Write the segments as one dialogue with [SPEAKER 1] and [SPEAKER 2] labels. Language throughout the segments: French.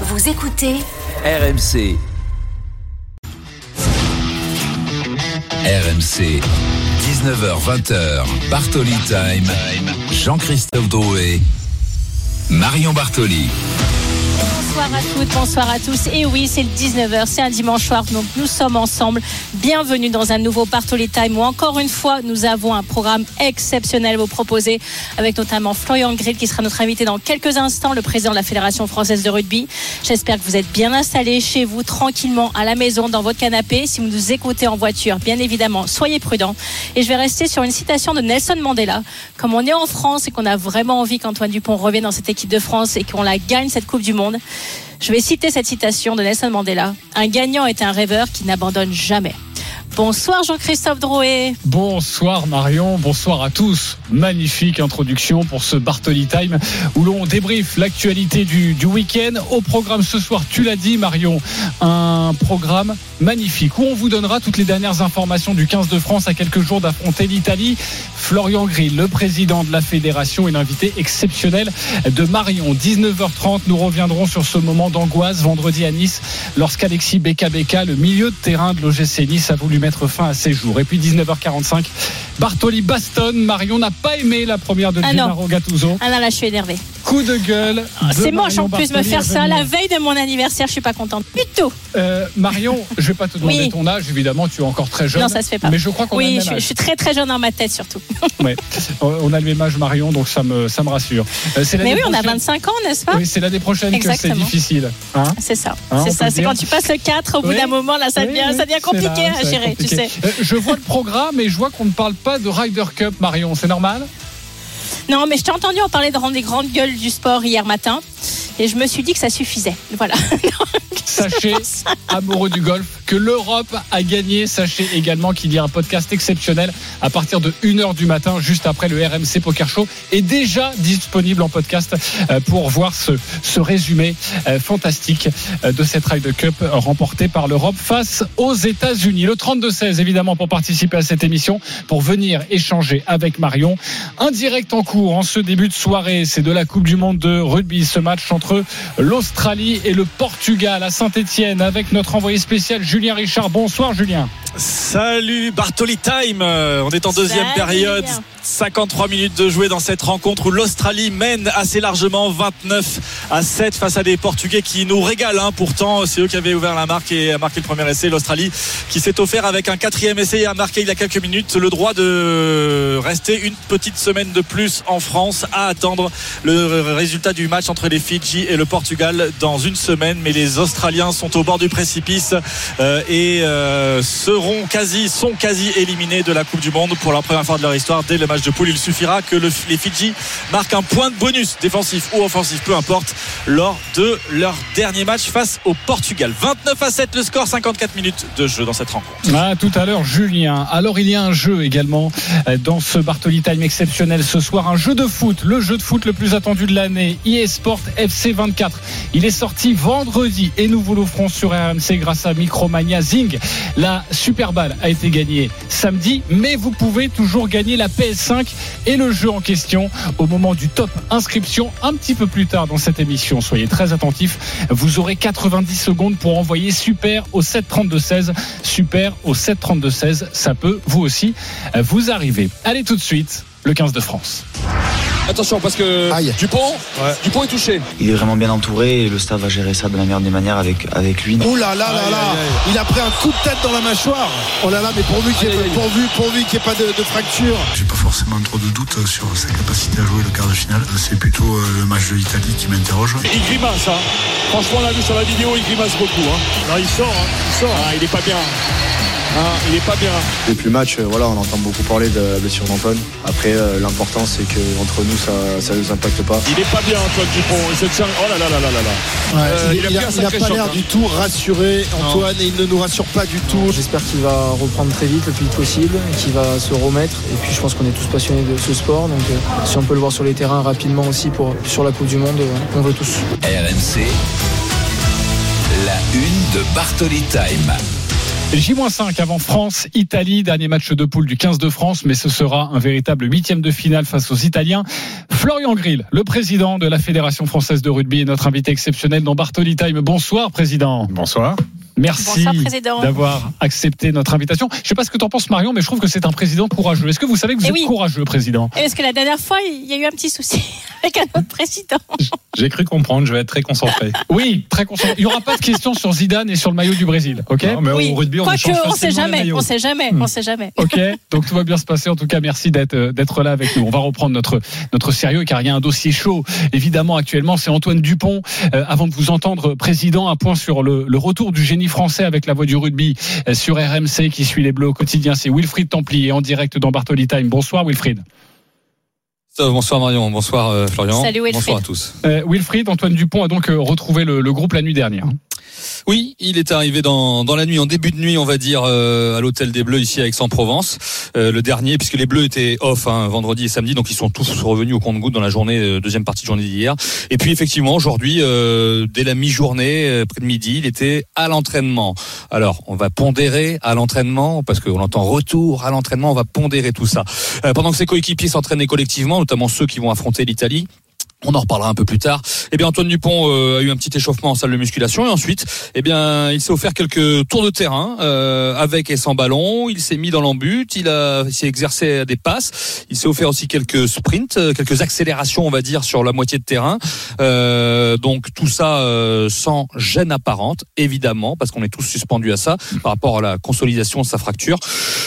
[SPEAKER 1] Vous écoutez
[SPEAKER 2] RMC. RMC. 19h20h. Bartoli Time. Jean-Christophe Drouet. Marion Bartoli.
[SPEAKER 3] Bonsoir à toutes, bonsoir à tous. Et oui, c'est le 19h, c'est un dimanche soir, donc nous sommes ensemble. Bienvenue dans un nouveau Bartoli Time où encore une fois, nous avons un programme exceptionnel à vous proposer avec notamment Florian Grill qui sera notre invité dans quelques instants, le président de la Fédération française de rugby. J'espère que vous êtes bien installés chez vous, tranquillement, à la maison, dans votre canapé. Si vous nous écoutez en voiture, bien évidemment, soyez prudents. Et je vais rester sur une citation de Nelson Mandela. Comme on est en France et qu'on a vraiment envie qu'Antoine Dupont revienne dans cette équipe de France et qu'on la gagne cette Coupe du Monde, je vais citer cette citation de Nelson Mandela. Un gagnant est un rêveur qui n'abandonne jamais. Bonsoir Jean-Christophe Drouet.
[SPEAKER 4] Bonsoir Marion, bonsoir à tous. Magnifique introduction pour ce Bartoli Time où l'on débriefe l'actualité du, week-end. Au programme ce soir, tu l'as dit Marion, un programme magnifique où on vous donnera toutes les dernières informations du 15 de France à quelques jours d'affronter l'Italie. Florian Grill, le président de la fédération, est l'invité exceptionnel de Marion. 19h30, nous reviendrons sur ce moment d'angoisse vendredi à Nice lorsqu'Alexis Beka le milieu de terrain de l'OGC Nice, a voulu mettre fin à ses jours. Et puis 19h45, Bartoli Baston. Marion n'a pas aimé la première de
[SPEAKER 3] Ah
[SPEAKER 4] Gennaro. Gattuso.
[SPEAKER 3] Ah non, là, je suis énervée.
[SPEAKER 4] Coup de gueule. de
[SPEAKER 3] C'est moche en plus de me faire ça la veille de mon anniversaire. Je suis pas contente du tout.
[SPEAKER 4] Euh, Marion, je vais pas te demander
[SPEAKER 3] Oui.
[SPEAKER 4] ton âge, évidemment, tu es encore très jeune.
[SPEAKER 3] Non, ça se fait pas.
[SPEAKER 4] Mais je crois qu'on a le
[SPEAKER 3] Oui,
[SPEAKER 4] même
[SPEAKER 3] je, suis-
[SPEAKER 4] âge.
[SPEAKER 3] je suis très très jeune dans ma tête surtout.
[SPEAKER 4] Ouais. On a le même âge, Marion, donc ça me, ça me rassure. Euh, c'est
[SPEAKER 3] Mais oui, on a
[SPEAKER 4] prochaine-
[SPEAKER 3] 25 ans, n'est-ce pas
[SPEAKER 4] Oui, c'est l'année prochaine que c'est
[SPEAKER 3] Exactement.
[SPEAKER 4] difficile. Hein
[SPEAKER 3] C'est ça.
[SPEAKER 4] Hein,
[SPEAKER 3] c'est ça. C'est quand tu passes le 4, au bout
[SPEAKER 4] Oui.
[SPEAKER 3] d'un moment, là, ça devient,
[SPEAKER 4] oui,
[SPEAKER 3] ça devient compliqué
[SPEAKER 4] là,
[SPEAKER 3] à gérer, tu sais.
[SPEAKER 4] Euh, Je vois le programme et je vois qu'on ne parle pas de Ryder Cup, Marion. C'est normal?
[SPEAKER 3] Non, mais je t'ai entendu en parler dans des grandes gueules du sport hier matin. Et je me suis dit que ça suffisait. Voilà.
[SPEAKER 4] Sachez, amoureux du golf, que l'Europe a gagné. Sachez également qu'il y a un podcast exceptionnel à partir de 1h du matin, juste après le RMC Poker Show, est déjà disponible en podcast euh, pour voir ce, ce résumé euh, fantastique euh, de cette Ryder Cup remportée par l'Europe face aux États-Unis. Le 32-16, évidemment, pour participer à cette émission, pour venir échanger avec Marion. Un direct en cours en ce début de soirée, c'est de la Coupe du Monde de rugby, ce match entre l'Australie et le Portugal à Saint-Etienne avec notre envoyé spécial Julien Richard. Bonsoir Julien.
[SPEAKER 5] Salut Bartoli Time, Euh, on est en deuxième
[SPEAKER 3] Salut.
[SPEAKER 5] période. 53 minutes de jouer dans cette rencontre où l'Australie mène assez largement 29 à 7 face à des Portugais qui nous régalent. hein. Pourtant, c'est eux qui avaient ouvert la marque et a marqué le premier essai. L'Australie qui s'est offert avec un quatrième essai et a marqué il y a quelques minutes le droit de rester une petite semaine de plus en France à attendre le résultat du match entre les Fidji et le Portugal dans une semaine. Mais les Australiens sont au bord du précipice euh, et euh, seront quasi, sont quasi éliminés de la Coupe du Monde pour la première fois de leur histoire dès le match de poule. Il suffira que le- les Fidji marquent un point de bonus défensif ou offensif, peu importe, lors de leur dernier match face au Portugal. 29 à 7 le score, 54 minutes de jeu dans cette rencontre.
[SPEAKER 4] Ah, tout à l'heure, Julien. Alors, il y a un jeu également euh, dans ce Bartoli Time exceptionnel ce soir. Un jeu de foot, le jeu de foot le plus attendu de l'année. eSport FC 24. Il est sorti vendredi et nous vous l'offrons sur RMC grâce à Micromania Zing. La Super Balle a été gagnée samedi, mais vous pouvez toujours gagner la PS5 et le jeu en question au moment du top inscription un petit peu plus tard dans cette émission. Soyez très attentifs. Vous aurez 90 secondes pour envoyer super au 732-16. Super au 732-16. Ça peut vous aussi euh, vous arriver. Allez tout de suite, le 15 de France.
[SPEAKER 6] Attention parce que
[SPEAKER 7] Aïe.
[SPEAKER 6] Dupont, Dupont est touché.
[SPEAKER 8] Il est vraiment bien entouré et le staff va gérer ça de la meilleure des manières avec, avec lui.
[SPEAKER 7] Ouh là là là là Il a pris un coup de tête dans la mâchoire Oh là là, mais pourvu qu'il n'y ait, pourvu, pourvu qu'il y ait pas de, de fracture
[SPEAKER 9] J'ai pas forcément trop de doutes sur sa capacité à jouer le quart de finale. C'est plutôt euh, le match de l'Italie qui m'interroge.
[SPEAKER 6] Il grimace, hein. Franchement, on l'a vu sur la vidéo, il grimace beaucoup. Hein. Non, il sort, hein. il sort. Ah, il est pas bien. Hein, il est pas bien.
[SPEAKER 10] Depuis le match, euh, voilà, on entend beaucoup parler de la blessure d'Antoine. Après, euh, l'important, c'est qu'entre nous, ça ne nous impacte pas.
[SPEAKER 6] Il est pas bien, Antoine Dupont. Il se tient. Oh là là là là là là.
[SPEAKER 7] Ouais,
[SPEAKER 6] Euh,
[SPEAKER 7] il,
[SPEAKER 6] il a
[SPEAKER 7] il a,
[SPEAKER 6] pris un
[SPEAKER 7] il a
[SPEAKER 6] sacré
[SPEAKER 7] pas l'air
[SPEAKER 6] hein.
[SPEAKER 7] du tout rassuré, Antoine, et il ne nous rassure pas du tout.
[SPEAKER 11] J'espère qu'il va reprendre très vite, le plus vite possible, et qu'il va se remettre. Et puis je pense qu'on est tous passionnés de ce sport, donc euh, si on peut le voir sur les terrains rapidement aussi pour, sur la Coupe du Monde, euh, on veut tous.
[SPEAKER 2] RMC. La une de Bartoli Time.
[SPEAKER 4] J-5 avant France, Italie, dernier match de poule du 15 de France, mais ce sera un véritable huitième de finale face aux Italiens. Florian Grill, le président de la Fédération française de rugby, est notre invité exceptionnel dans Bartoli Time. Bonsoir, président.
[SPEAKER 1] Bonsoir.
[SPEAKER 4] Merci d'avoir accepté notre invitation. Je ne sais pas ce que tu en penses, Marion, mais je trouve que c'est un président courageux. Est-ce que vous savez que vous
[SPEAKER 3] Eh
[SPEAKER 4] êtes courageux, président?
[SPEAKER 3] Est-ce que la dernière fois, il y a eu un petit souci avec un autre président
[SPEAKER 1] J'ai cru comprendre, je vais être très concentré.
[SPEAKER 4] Oui, très concentré. Il n'y aura pas de questions sur Zidane et sur le maillot du Brésil, ok?
[SPEAKER 1] Non, mais
[SPEAKER 3] Oui.
[SPEAKER 1] au rugby, on
[SPEAKER 3] on sait jamais, on sait jamais,
[SPEAKER 4] Hmm.
[SPEAKER 3] on sait jamais.
[SPEAKER 4] Ok, donc tout va bien se passer. En tout cas, merci d'être euh, d'être là avec nous. On va reprendre notre notre sérieux car il y a un dossier chaud. Évidemment, actuellement, c'est Antoine Dupont. Euh, avant de vous entendre, président, un point sur le, le retour du génie français avec la voix du rugby euh, sur RMC qui suit les Bleus au quotidien. C'est Wilfried Templier en direct dans Bartoli Time. Bonsoir, Wilfried.
[SPEAKER 12] Bonsoir Marion, bonsoir euh, Florian.
[SPEAKER 3] Salut, Wilfried.
[SPEAKER 12] Bonsoir à tous.
[SPEAKER 4] Euh, Wilfried, Antoine Dupont a donc retrouvé le, le groupe la nuit dernière.
[SPEAKER 12] Oui, il est arrivé dans, la nuit, en début de nuit, on va dire, euh, à l'hôtel des Bleus ici à Aix-en-Provence. Euh, le dernier, puisque les Bleus étaient off hein, vendredi et samedi, donc ils sont tous revenus au compte-goutte dans la journée, euh, deuxième partie de journée d'hier. Et puis effectivement, aujourd'hui, dès la mi-journée, près de midi, il était à l'entraînement. Alors, on va pondérer à l'entraînement, parce qu'on entend retour à l'entraînement, on va pondérer tout ça. Pendant que ses coéquipiers s'entraînaient collectivement, notamment ceux qui vont affronter l'Italie, on en reparlera un peu plus tard. Eh bien, Antoine Dupont euh, a eu un petit échauffement en salle de musculation et ensuite, eh bien, il s'est offert quelques tours de terrain euh, avec et sans ballon. Il s'est mis dans l'embut, il a, il s'est exercé à des passes. Il s'est offert aussi quelques sprints, euh, quelques accélérations, on va dire, sur la moitié de terrain. Donc tout ça sans gêne apparente, évidemment, parce qu'on est tous suspendus à ça par rapport à la consolidation de sa fracture.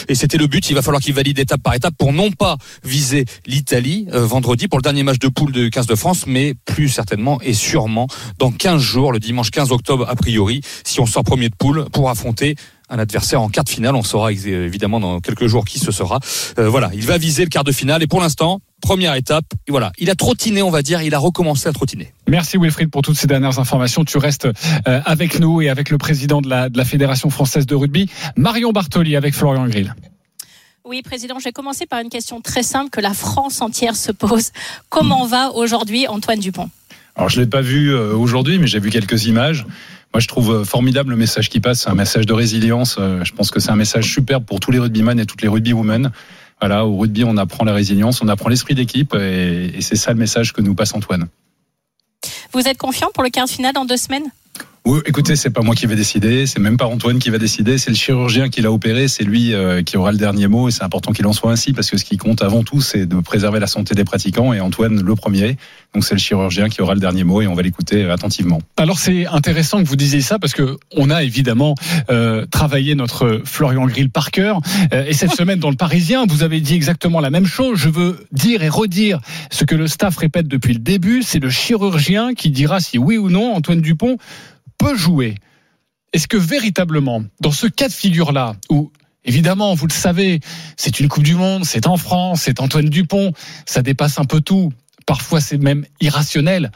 [SPEAKER 12] Et c'était le but. Il va falloir qu'il valide étape par étape pour non pas viser l'Italie vendredi pour le dernier match de poule de 15 de France, mais plus certainement et sûrement dans 15 jours, le dimanche 15 octobre a priori, si on sort premier de poule pour affronter un adversaire en quart de finale. On saura évidemment dans quelques jours qui ce sera. Euh, voilà, il va viser le quart de finale et pour l'instant, première étape. Voilà, il a trottiné, on va dire, il a recommencé à trottiner.
[SPEAKER 4] Merci Wilfried pour toutes ces dernières informations. Tu restes euh, avec nous et avec le président de la, de la Fédération française de rugby, Marion Bartoli, avec Florian Grill.
[SPEAKER 3] Oui, Président, je vais commencer par une question très simple que la France entière se pose. Comment va aujourd'hui Antoine Dupont?
[SPEAKER 1] Alors, je l'ai pas vu euh, aujourd'hui, mais j'ai vu quelques images. Moi, je trouve euh, formidable le message qui passe. C'est un message de résilience. Euh, Je pense que c'est un message superbe pour tous les rugbymen et toutes les rugbywomen. Voilà, au rugby, on apprend la résilience, on apprend l'esprit d'équipe, et, et c'est ça le message que nous passe Antoine.
[SPEAKER 3] Vous êtes confiant pour le quart de finale dans deux semaines?
[SPEAKER 1] Oui, écoutez, c'est pas moi qui vais décider, c'est même pas Antoine qui va décider, c'est le chirurgien qui l'a opéré, c'est lui euh, qui aura le dernier mot et c'est important qu'il en soit ainsi parce que ce qui compte avant tout, c'est de préserver la santé des pratiquants et Antoine le premier. Donc c'est le chirurgien qui aura le dernier mot et on va l'écouter euh, attentivement.
[SPEAKER 4] Alors c'est intéressant que vous disiez ça parce que on a évidemment euh, travaillé notre Florian Grill par cœur Euh, et cette semaine dans le Parisien vous avez dit exactement la même chose. Je veux dire et redire ce que le staff répète depuis le début, c'est le chirurgien qui dira si oui ou non Antoine Dupont peut jouer. Est-ce que véritablement dans ce cas de figure là où Évidemment, vous le savez, c'est une Coupe du Monde, c'est en France, c'est Antoine Dupont, ça dépasse un peu tout. Parfois, c'est même irrationnel.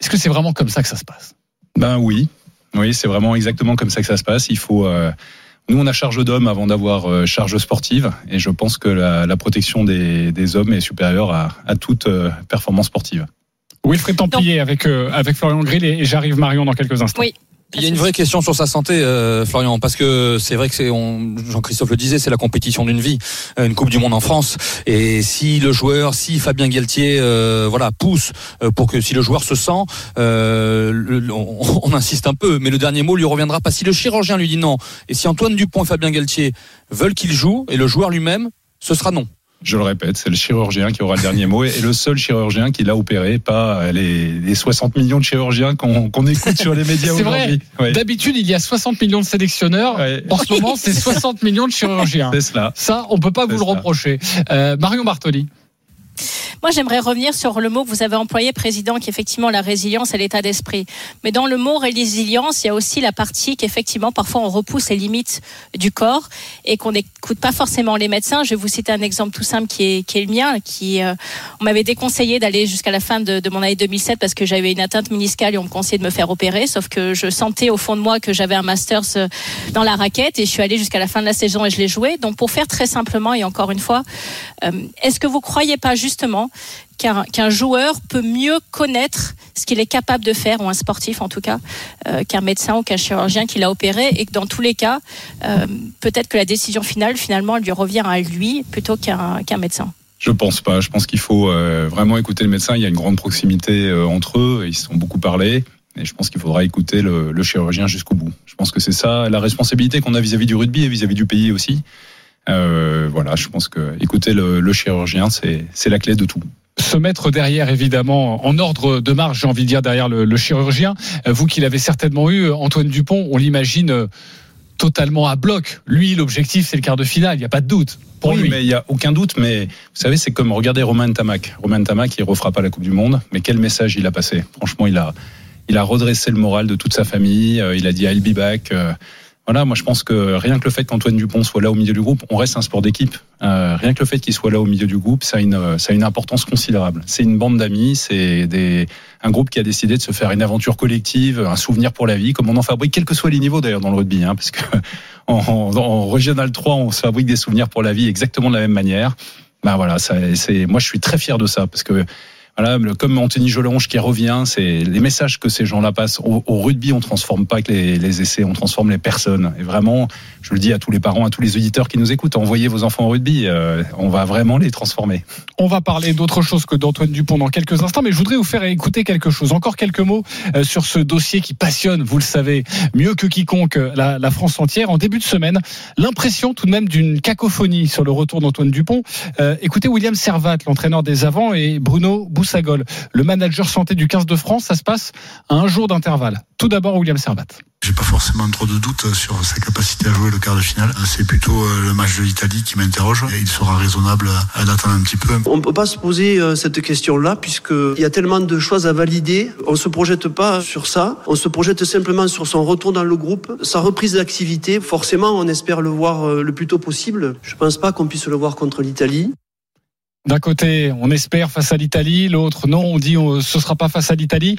[SPEAKER 4] Est-ce que c'est vraiment comme ça que ça se passe?
[SPEAKER 1] Ben oui, oui, c'est vraiment exactement comme ça que ça se passe. Il faut. euh, nous, on a charge d'hommes avant d'avoir euh, charge sportive, et je pense que la, protection des, des hommes est supérieure à, à toute euh, performance sportive.
[SPEAKER 4] Wilfried Templier avec, euh, avec Florian Grill et, et j'arrive Marion dans quelques instants.
[SPEAKER 3] Oui.
[SPEAKER 12] Il y a une vraie question sur sa santé, euh, Florian, parce que c'est vrai que c'est, on- Jean-Christophe le disait, c'est la compétition d'une vie, euh, une Coupe du Monde en France. Et si le joueur, si Fabien Galtier, euh, voilà, pousse euh, pour que si le joueur se sent, euh, le- on, on insiste un peu, mais le dernier mot lui reviendra pas. Si le chirurgien lui dit non, et si Antoine Dupont et Fabien Galtier veulent qu'il joue, et le joueur lui-même, ce sera non.
[SPEAKER 1] Je le répète, c'est le chirurgien qui aura le dernier mot et le seul chirurgien qui l'a opéré, pas les, les 60 millions de chirurgiens qu'on écoute sur les médias aujourd'hui. Ouais.
[SPEAKER 4] D'habitude, il y a 60 millions de sélectionneurs.
[SPEAKER 1] Ouais.
[SPEAKER 4] En ce moment, c'est 60 millions de chirurgiens.
[SPEAKER 1] C'est cela.
[SPEAKER 4] Ça, on peut pas vous le reprocher. Euh, Marion Bartoli.
[SPEAKER 3] Moi, j'aimerais revenir sur le mot que vous avez employé, président, qui est effectivement la résilience et l'état d'esprit. Mais dans le mot résilience, il y a aussi la partie qu'effectivement, parfois, on repousse les limites du corps et qu'on n'écoute pas forcément les médecins. Je vais vous citer un exemple tout simple qui est, qui est le mien. Qui, euh, on m'avait déconseillé d'aller jusqu'à la fin de, de mon année 2007 parce que j'avais une atteinte meniscale et on me conseillait de me faire opérer. Sauf que je sentais au fond de moi que j'avais un masters euh, dans la raquette et je suis allée jusqu'à la fin de la saison et je l'ai joué. Donc, pour faire très simplement et encore une fois, euh, est-ce que vous croyez pas justement qu'un joueur peut mieux connaître ce qu'il est capable de faire, ou un sportif en tout cas, euh, qu'un médecin ou qu'un chirurgien qui l'a opéré, et que dans tous les cas, euh, peut-être que la décision finale, finalement, elle lui revient à lui plutôt qu'un qu'un médecin.
[SPEAKER 1] Je pense pas. Je pense qu'il faut euh, vraiment écouter le médecin. Il y a une grande proximité entre eux. Ils se sont beaucoup parlé. Et je pense qu'il faudra écouter le chirurgien jusqu'au bout. Je pense que c'est ça la responsabilité qu'on a vis-à-vis du rugby et vis-à-vis du pays aussi. Euh, voilà, je pense que écouter le, le chirurgien, c'est la clé de tout.
[SPEAKER 4] se mettre derrière, évidemment, en ordre de marche, j'ai envie de dire, derrière le, le chirurgien. Euh, Vous qui l'avez certainement eu, Antoine Dupont, on l'imagine euh, totalement à bloc. Lui, l'objectif, c'est le quart de finale, il n'y a pas de doute. Pour
[SPEAKER 1] oui,
[SPEAKER 4] lui.
[SPEAKER 1] mais il y a aucun doute. Mais vous savez, c'est comme regarder Romain Tamac. Romain Tamac, il refera pas la Coupe du Monde, mais quel message il a passé. Franchement, il a, il a redressé le moral de toute sa famille. Il a dit I'll be back. Voilà, moi je pense que rien que le fait qu'Antoine Dupont soit là au milieu du groupe, on reste un sport d'équipe. Euh, rien que le fait qu'il soit là au milieu du groupe, ça a une, euh, ça a une importance considérable. C'est une bande d'amis, c'est des, un groupe qui a décidé de se faire une aventure collective, un souvenir pour la vie, comme on en fabrique, quels que soient les niveaux d'ailleurs dans le rugby, hein, parce que en, en, en Régional 3, on se fabrique des souvenirs pour la vie exactement de la même manière. Ben voilà, c'est, moi je suis très fier de ça, parce que voilà, comme Anthony Jolonge qui revient, c'est les messages que ces gens-là passent. Au, rugby, on transforme pas que les, essais, on transforme les personnes. Et vraiment, je le dis à tous les parents, à tous les auditeurs qui nous écoutent, envoyez vos enfants au rugby. euh, on va vraiment les transformer.
[SPEAKER 4] On va parler d'autre chose que d'Antoine Dupont dans quelques instants, mais je voudrais vous faire écouter quelque chose. Encore quelques mots euh, sur ce dossier qui passionne, vous le savez, mieux que quiconque euh, la, France entière. En début de semaine, l'impression tout de même d'une cacophonie sur le retour d'Antoine Dupont. Écoutez William Servat, l'entraîneur des avants, et Bruno Boussagol, le manager santé du 15 de France. Ça se passe à un jour d'intervalle. Tout d'abord, William Servat.
[SPEAKER 9] J'ai pas forcément trop de doutes sur sa capacité à jouer le quart de finale. C'est plutôt euh, le match de l'Italie qui m'interroge. Et il sera raisonnable d'attendre un petit peu.
[SPEAKER 13] On ne peut pas se poser euh, cette question-là puisqu'il y a tellement de choses à valider. On ne se projette pas sur ça. On se projette simplement sur son retour dans le groupe, sa reprise d'activité. Forcément, on espère le voir euh, le plus tôt possible. Je ne pense pas qu'on puisse le voir contre l'Italie.
[SPEAKER 4] D'un côté, on espère face à l'Italie, l'autre, non, on dit euh, ce sera pas face à l'Italie.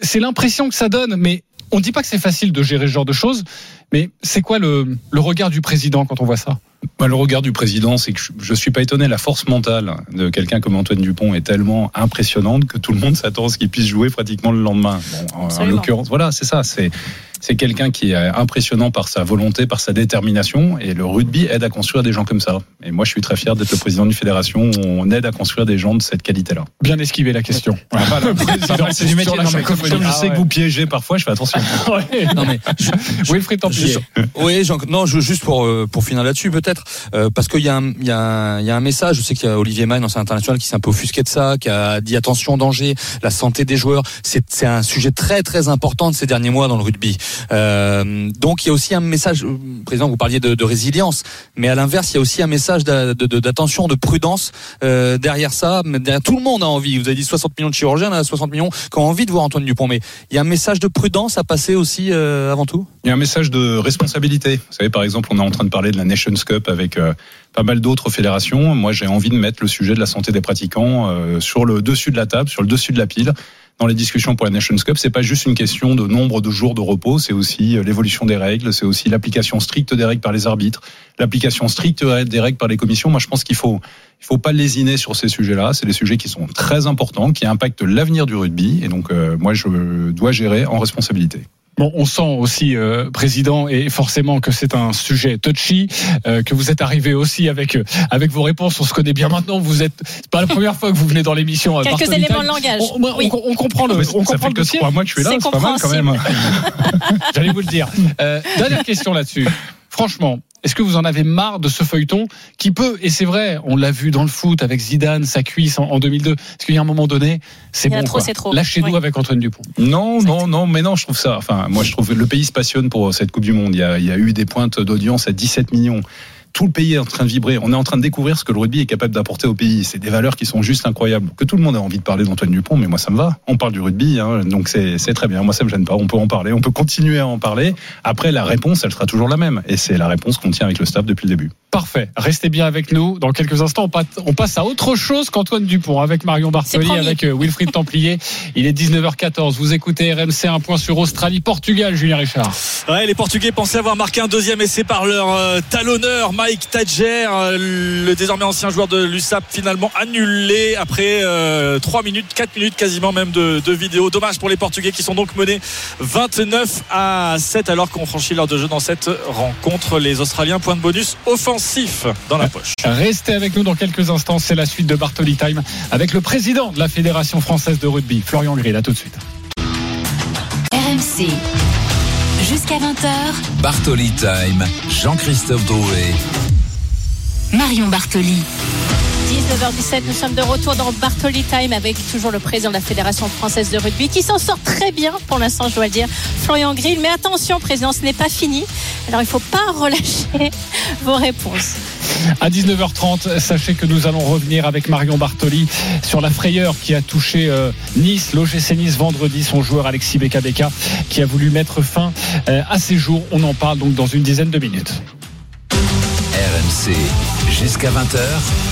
[SPEAKER 4] C'est l'impression que ça donne, mais on ne dit pas que c'est facile de gérer ce genre de choses. Mais c'est quoi le, le regard du président quand on voit ça?
[SPEAKER 1] Bah, le regard du président, c'est que je- je suis pas étonné. La force mentale de quelqu'un comme Antoine Dupont est tellement impressionnante que tout le monde s'attend à ce qu'il puisse jouer pratiquement le lendemain. Bon, en- l'occurrence, voilà, c'est ça. C'est c'est quelqu'un qui est impressionnant par sa volonté, par sa détermination, et le rugby aide à construire des gens comme ça. Et moi, je suis très fier d'être le président d'une fédération où on aide à construire des gens de cette qualité-là.
[SPEAKER 4] Bien esquiver la question.
[SPEAKER 1] Voilà, c'est du métier. non, mais comme, je
[SPEAKER 4] Ah
[SPEAKER 1] sais que vous piégez parfois, je fais attention.
[SPEAKER 4] Ouais.
[SPEAKER 12] Non mais
[SPEAKER 4] Wilfried Templier.
[SPEAKER 12] Je- oui, Jean- non, je, juste pour euh, pour finir là-dessus peut-être, euh, parce qu'il y a un il y a un, il y a un message. Je sais qu'il y a Olivier Mann, ancien international, qui s'est un peu offusqué de ça, qui a dit attention danger, la santé des joueurs. C'est c'est un sujet très très important de ces derniers mois dans le rugby. Euh, donc il y a aussi un message, euh, président, vous parliez de, résilience, mais à l'inverse, il y a aussi un message d'attention, de prudence euh, derrière ça. Tout le monde a envie. Vous avez dit 60 millions de chirurgiens, a 60 millions qui ont envie de voir Antoine Dupont, mais il y a un message de prudence à passer aussi avant tout?
[SPEAKER 1] Il y a un message de responsabilité. Vous savez, par exemple, on est en train de parler de la Nations Cup avec pas mal d'autres fédérations. Moi, j'ai envie de mettre le sujet de la santé des pratiquants sur le dessus de la table, sur le dessus de la pile. Dans les discussions pour la Nations Cup, c'est pas juste une question de nombre de jours de repos, c'est aussi euh, l'évolution des règles, c'est aussi l'application stricte des règles par les arbitres, l'application stricte des règles par les commissions. Moi, je pense qu'il faut il faut pas lésiner sur ces sujets-là. C'est des sujets qui sont très importants, qui impactent l'avenir du rugby. Et donc, euh, moi, je dois gérer en responsabilité.
[SPEAKER 4] Bon, on sent aussi, euh, président, et forcément que c'est un sujet touchy, euh, que vous êtes arrivé aussi avec euh, avec vos réponses. On se connaît bien maintenant. Vous êtes c'est pas la première fois que vous venez dans l'émission.
[SPEAKER 3] Quelques
[SPEAKER 4] Bartoli
[SPEAKER 3] éléments
[SPEAKER 4] Time.
[SPEAKER 3] de langage.
[SPEAKER 4] On, on-
[SPEAKER 3] Oui.
[SPEAKER 4] on- on comprend le,
[SPEAKER 1] Mais
[SPEAKER 4] on
[SPEAKER 1] ça
[SPEAKER 4] comprend
[SPEAKER 1] fait
[SPEAKER 4] le
[SPEAKER 1] que
[SPEAKER 4] dossier.
[SPEAKER 1] trois mois que je suis là,
[SPEAKER 3] C'est
[SPEAKER 1] c'est pas mal quand même.
[SPEAKER 4] J'allais vous le dire. Euh, dernière question là-dessus. Franchement, est-ce que vous en avez marre de ce feuilleton qui peut, et c'est vrai, on l'a vu dans le foot avec Zidane, sa cuisse en, en 2002, parce qu'il y a un moment donné, c'est bon.
[SPEAKER 3] trop,
[SPEAKER 4] quoi.
[SPEAKER 3] c'est trop.
[SPEAKER 4] Lâchez-nous
[SPEAKER 3] Oui.
[SPEAKER 4] avec Antoine Dupont.
[SPEAKER 1] Non, non, non, mais non, je trouve ça. Enfin, moi, je trouve que le pays se passionne pour cette Coupe du Monde. Il y a, il y a eu des pointes d'audience à 17 millions. Tout le pays est en train de vibrer. On est en train de découvrir ce que le rugby est capable d'apporter au pays. C'est des valeurs qui sont juste incroyables. Que tout le monde a envie de parler d'Antoine Dupont, mais moi, ça me va. On parle du rugby, hein, donc c'est très bien. Moi, ça me gêne pas. On peut en parler. On peut continuer à en parler. Après, la réponse, elle sera toujours la même. Et c'est la réponse qu'on tient avec le staff depuis le début.
[SPEAKER 4] Parfait. Restez bien avec nous. Dans quelques instants, on passe, on passe à autre chose qu'Antoine Dupont avec Marion Bartoli, avec euh, Wilfried Templier. Il est 19h14. Vous écoutez RMC un point sur Australie, Portugal, Julien Richard.
[SPEAKER 5] Ouais, les Portugais pensaient avoir marqué un deuxième essai par leur euh, talonneur Mike Tadger, euh, le désormais ancien joueur de l'USAP, finalement annulé après euh, 3 minutes, 4 minutes quasiment même de, de vidéo. Dommage pour les Portugais qui sont donc menés 29 à 7 alors qu'on franchit l'heure de jeu dans cette rencontre. Les Australiens, point de bonus offensif dans la poche.
[SPEAKER 4] Restez avec nous dans quelques instants, c'est la suite de Bartoli Time avec le président de la Fédération française de rugby, Florian Grill. À tout de suite.
[SPEAKER 14] RMC. Jusqu'à 20h.
[SPEAKER 2] Bartoli Time, Jean-Christophe Drouet.
[SPEAKER 14] Marion Bartoli.
[SPEAKER 3] 19h17, nous sommes de retour dans Bartoli Time avec toujours le président de la Fédération française de rugby qui s'en sort très bien pour l'instant, je dois le dire, Florian Grill. Mais attention, président, ce n'est pas fini. Alors il ne faut pas relâcher vos réponses.
[SPEAKER 4] À 19h30, sachez que nous allons revenir avec Marion Bartoli sur la frayeur qui a touché euh, Nice, l'OGC Nice vendredi, son joueur Alexis Beka Beka qui a voulu mettre fin euh, à ses jours. On en parle donc dans une dizaine de minutes.
[SPEAKER 2] RMC, jusqu'à 20h.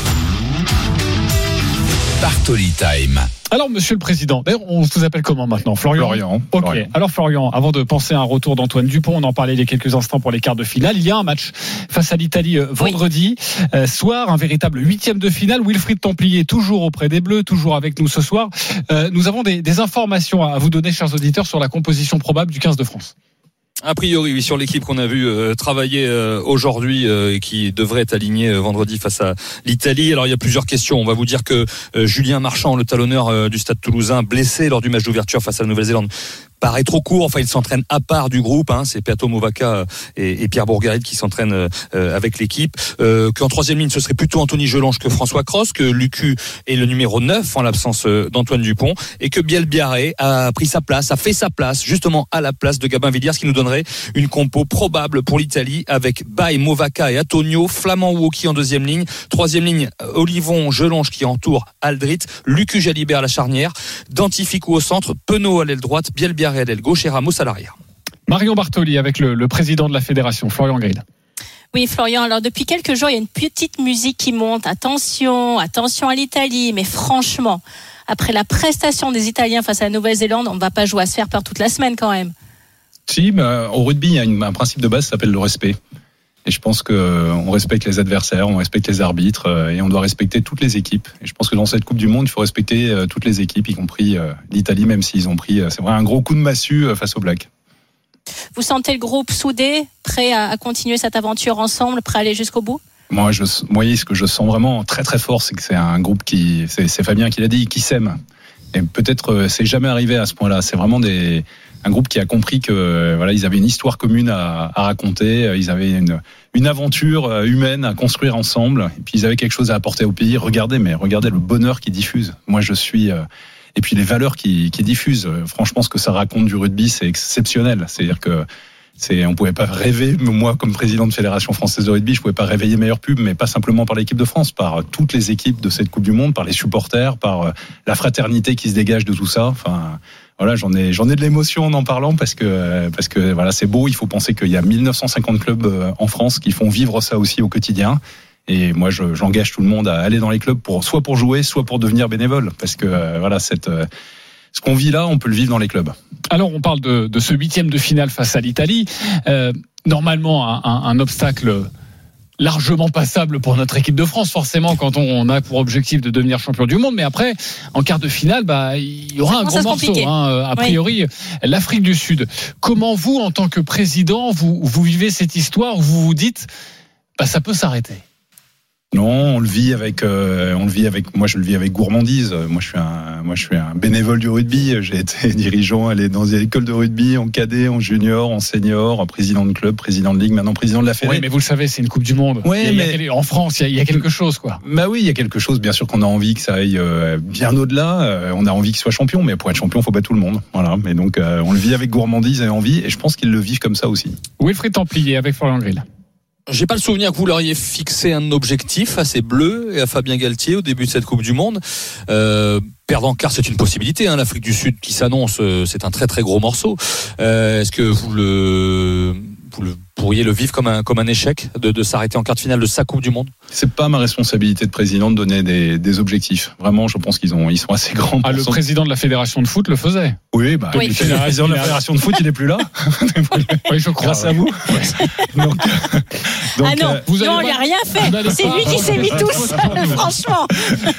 [SPEAKER 2] Bartoli Time.
[SPEAKER 4] Alors, Monsieur le Président, d'ailleurs, on vous appelle comment maintenant? Florian?
[SPEAKER 1] Florian.
[SPEAKER 4] Ok.
[SPEAKER 1] Florian.
[SPEAKER 4] Alors, Florian, avant de penser à un retour d'Antoine Dupont, on en parlait il y a quelques instants pour les quarts de finale. Il y a un match face à l'Italie euh, vendredi euh, soir, un véritable huitième de finale. Wilfried Templier, toujours auprès des Bleus, toujours avec nous ce soir. Euh, nous avons des, des informations à vous donner, chers auditeurs, sur la composition probable du 15 de France.
[SPEAKER 12] A priori, oui, sur l'équipe qu'on a vu euh, travailler euh, aujourd'hui euh, et qui devrait être alignée vendredi face à l'Italie. Alors il y a plusieurs questions. On va vous dire que Julien Marchand, le talonneur du Stade Toulousain, blessé lors du match d'ouverture face à la Nouvelle-Zélande, paraît trop court. Enfin, il s'entraîne à part du groupe. Hein. C'est Peato Movaca et, et Pierre Bourgarit qui s'entraînent euh, avec l'équipe. Euh, Qu'en troisième ligne, ce serait plutôt Anthony Gelange que François Cross, que Lucu est le numéro 9 en l'absence euh, d'Antoine Dupont et que Biel Biarré a pris sa place, a fait sa place justement à la place de Gabin Villiers, ce qui nous donnerait une compo probable pour l'Italie avec Bay, Movaca et Antonio, Flamand Woki en deuxième ligne, troisième ligne Olivon, Gelonge qui entoure Aldrit, Lucu Jalibert à la charnière, Dantificou au centre, Penaud à l'aile droite, Biel Biarré l'aile gauche et Ramos à l'arrière.
[SPEAKER 4] Marion Bartoli avec le, le président de la Fédération, Florian Grill.
[SPEAKER 3] Oui, Florian, alors depuis quelques jours, il y a une petite musique qui monte. Attention, attention à l'Italie, mais franchement, après la prestation des Italiens face à la Nouvelle-Zélande, on ne va pas jouer à se faire peur toute la semaine quand même.
[SPEAKER 1] Si, mais euh, au rugby, il y a un principe de base qui s'appelle le respect. Et je pense que euh, respecte les adversaires, on respecte les arbitres euh, et on doit respecter toutes les équipes. Et je pense que dans cette Coupe du Monde, il faut respecter euh, toutes les équipes, y compris l'Italie, même s'ils ont pris, c'est vrai, un gros coup de massue face aux Blacks.
[SPEAKER 3] Vous sentez le groupe soudé, prêt à, continuer cette aventure ensemble, prêt à aller jusqu'au bout?
[SPEAKER 1] Moi, je, moi, ce que je sens vraiment très très fort, c'est que c'est un groupe qui, c'est Fabien qui l'a dit, qui s'aime. Et peut-être c'est jamais arrivé à ce point-là. C'est vraiment des, un groupe qui a compris que euh, voilà, ils avaient une histoire commune à, à raconter, euh, ils avaient une, une aventure euh, humaine à construire ensemble, et puis ils avaient quelque chose à apporter au pays. Regardez, mais regardez le bonheur qu'ils diffusent. Moi, je suis et puis les valeurs qui, qui diffusent. Franchement, ce que ça raconte du rugby, c'est exceptionnel. C'est-à-dire que c'est, on pouvait pas rêver, moi comme président de Fédération française de rugby, je pouvais pas réveiller meilleure pub, mais pas simplement par l'équipe de France, par toutes les équipes de cette Coupe du Monde, par les supporters, par la fraternité qui se dégage de tout ça. Enfin, voilà, j'en ai, j'en ai de l'émotion en en parlant parce que, parce que voilà, c'est beau. Il faut penser qu'il y a 1950 clubs euh, en France qui font vivre ça aussi au quotidien. Et moi, je- j'engage tout le monde à aller dans les clubs pour soit pour jouer, soit pour devenir bénévole, parce que euh, voilà, cette, euh, ce qu'on vit là, on peut le vivre dans les clubs.
[SPEAKER 4] Alors, on parle de, de ce huitième de finale face à l'Italie. Normalement, un- un obstacle largement passable pour notre équipe de France, forcément, quand on, on a pour objectif de devenir champion du monde. Mais après, en quart de finale, bah, il y aura
[SPEAKER 3] Ça
[SPEAKER 4] un gros morceau. hein, euh, a
[SPEAKER 3] Oui.
[SPEAKER 4] priori, l'Afrique du Sud. Comment vous, en tant que président, vous, vous vivez cette histoire où vous vous dites, bah, ça peut s'arrêter?
[SPEAKER 1] Non, on le vit avec, euh, on le vit avec. Moi, je le vis avec gourmandise. Moi, je suis un, moi, je suis un bénévole du rugby. J'ai été dirigeant, aller dans des écoles de rugby, en cadet, en junior, en senior, président de club, président de ligue, maintenant président de la Fédé.
[SPEAKER 4] Oui, mais vous le savez, c'est une Coupe du Monde.
[SPEAKER 1] Ouais,
[SPEAKER 4] Il y a- il y a
[SPEAKER 1] mais-
[SPEAKER 4] en France, il y, a, il y a quelque chose, quoi.
[SPEAKER 1] Bah oui, il y a quelque chose. Bien sûr qu'on a envie que ça aille euh, bien au-delà. Euh, On a envie qu'il soit champion, mais pour être champion, faut battre tout le monde. Voilà. Mais donc, euh, on le vit avec gourmandise et envie, et je pense qu'ils le vivent comme ça aussi.
[SPEAKER 4] Wilfried Templier avec Florian Grill.
[SPEAKER 12] J'ai pas le souvenir que vous leur ayez fixé un objectif à ces Bleus et à Fabien Galtier au début de cette Coupe du Monde. Euh, perdre en c'est une possibilité. Hein, L'Afrique du Sud qui s'annonce, euh, c'est un très très gros morceau. Euh, Est-ce que vous le vous le pourriez le vivre comme un, comme un échec de, de s'arrêter en quart de finale de sa Coupe du Monde
[SPEAKER 1] C'est pas ma responsabilité de président de donner des, des objectifs. Vraiment, je pense qu'ils ont, ils sont assez grands.
[SPEAKER 4] Ah, le président de la fédération de foot le faisait.
[SPEAKER 1] Oui, bah,
[SPEAKER 3] Oui.
[SPEAKER 1] le président de la fédération de foot, il est plus là.
[SPEAKER 4] Oui, je crois.
[SPEAKER 1] Grâce à vous. Donc,
[SPEAKER 3] ah non,
[SPEAKER 1] euh,
[SPEAKER 4] vous
[SPEAKER 3] non,
[SPEAKER 4] allez
[SPEAKER 3] il
[SPEAKER 4] pas-
[SPEAKER 3] a rien fait. C'est lui qui s'est mis tout seul, franchement.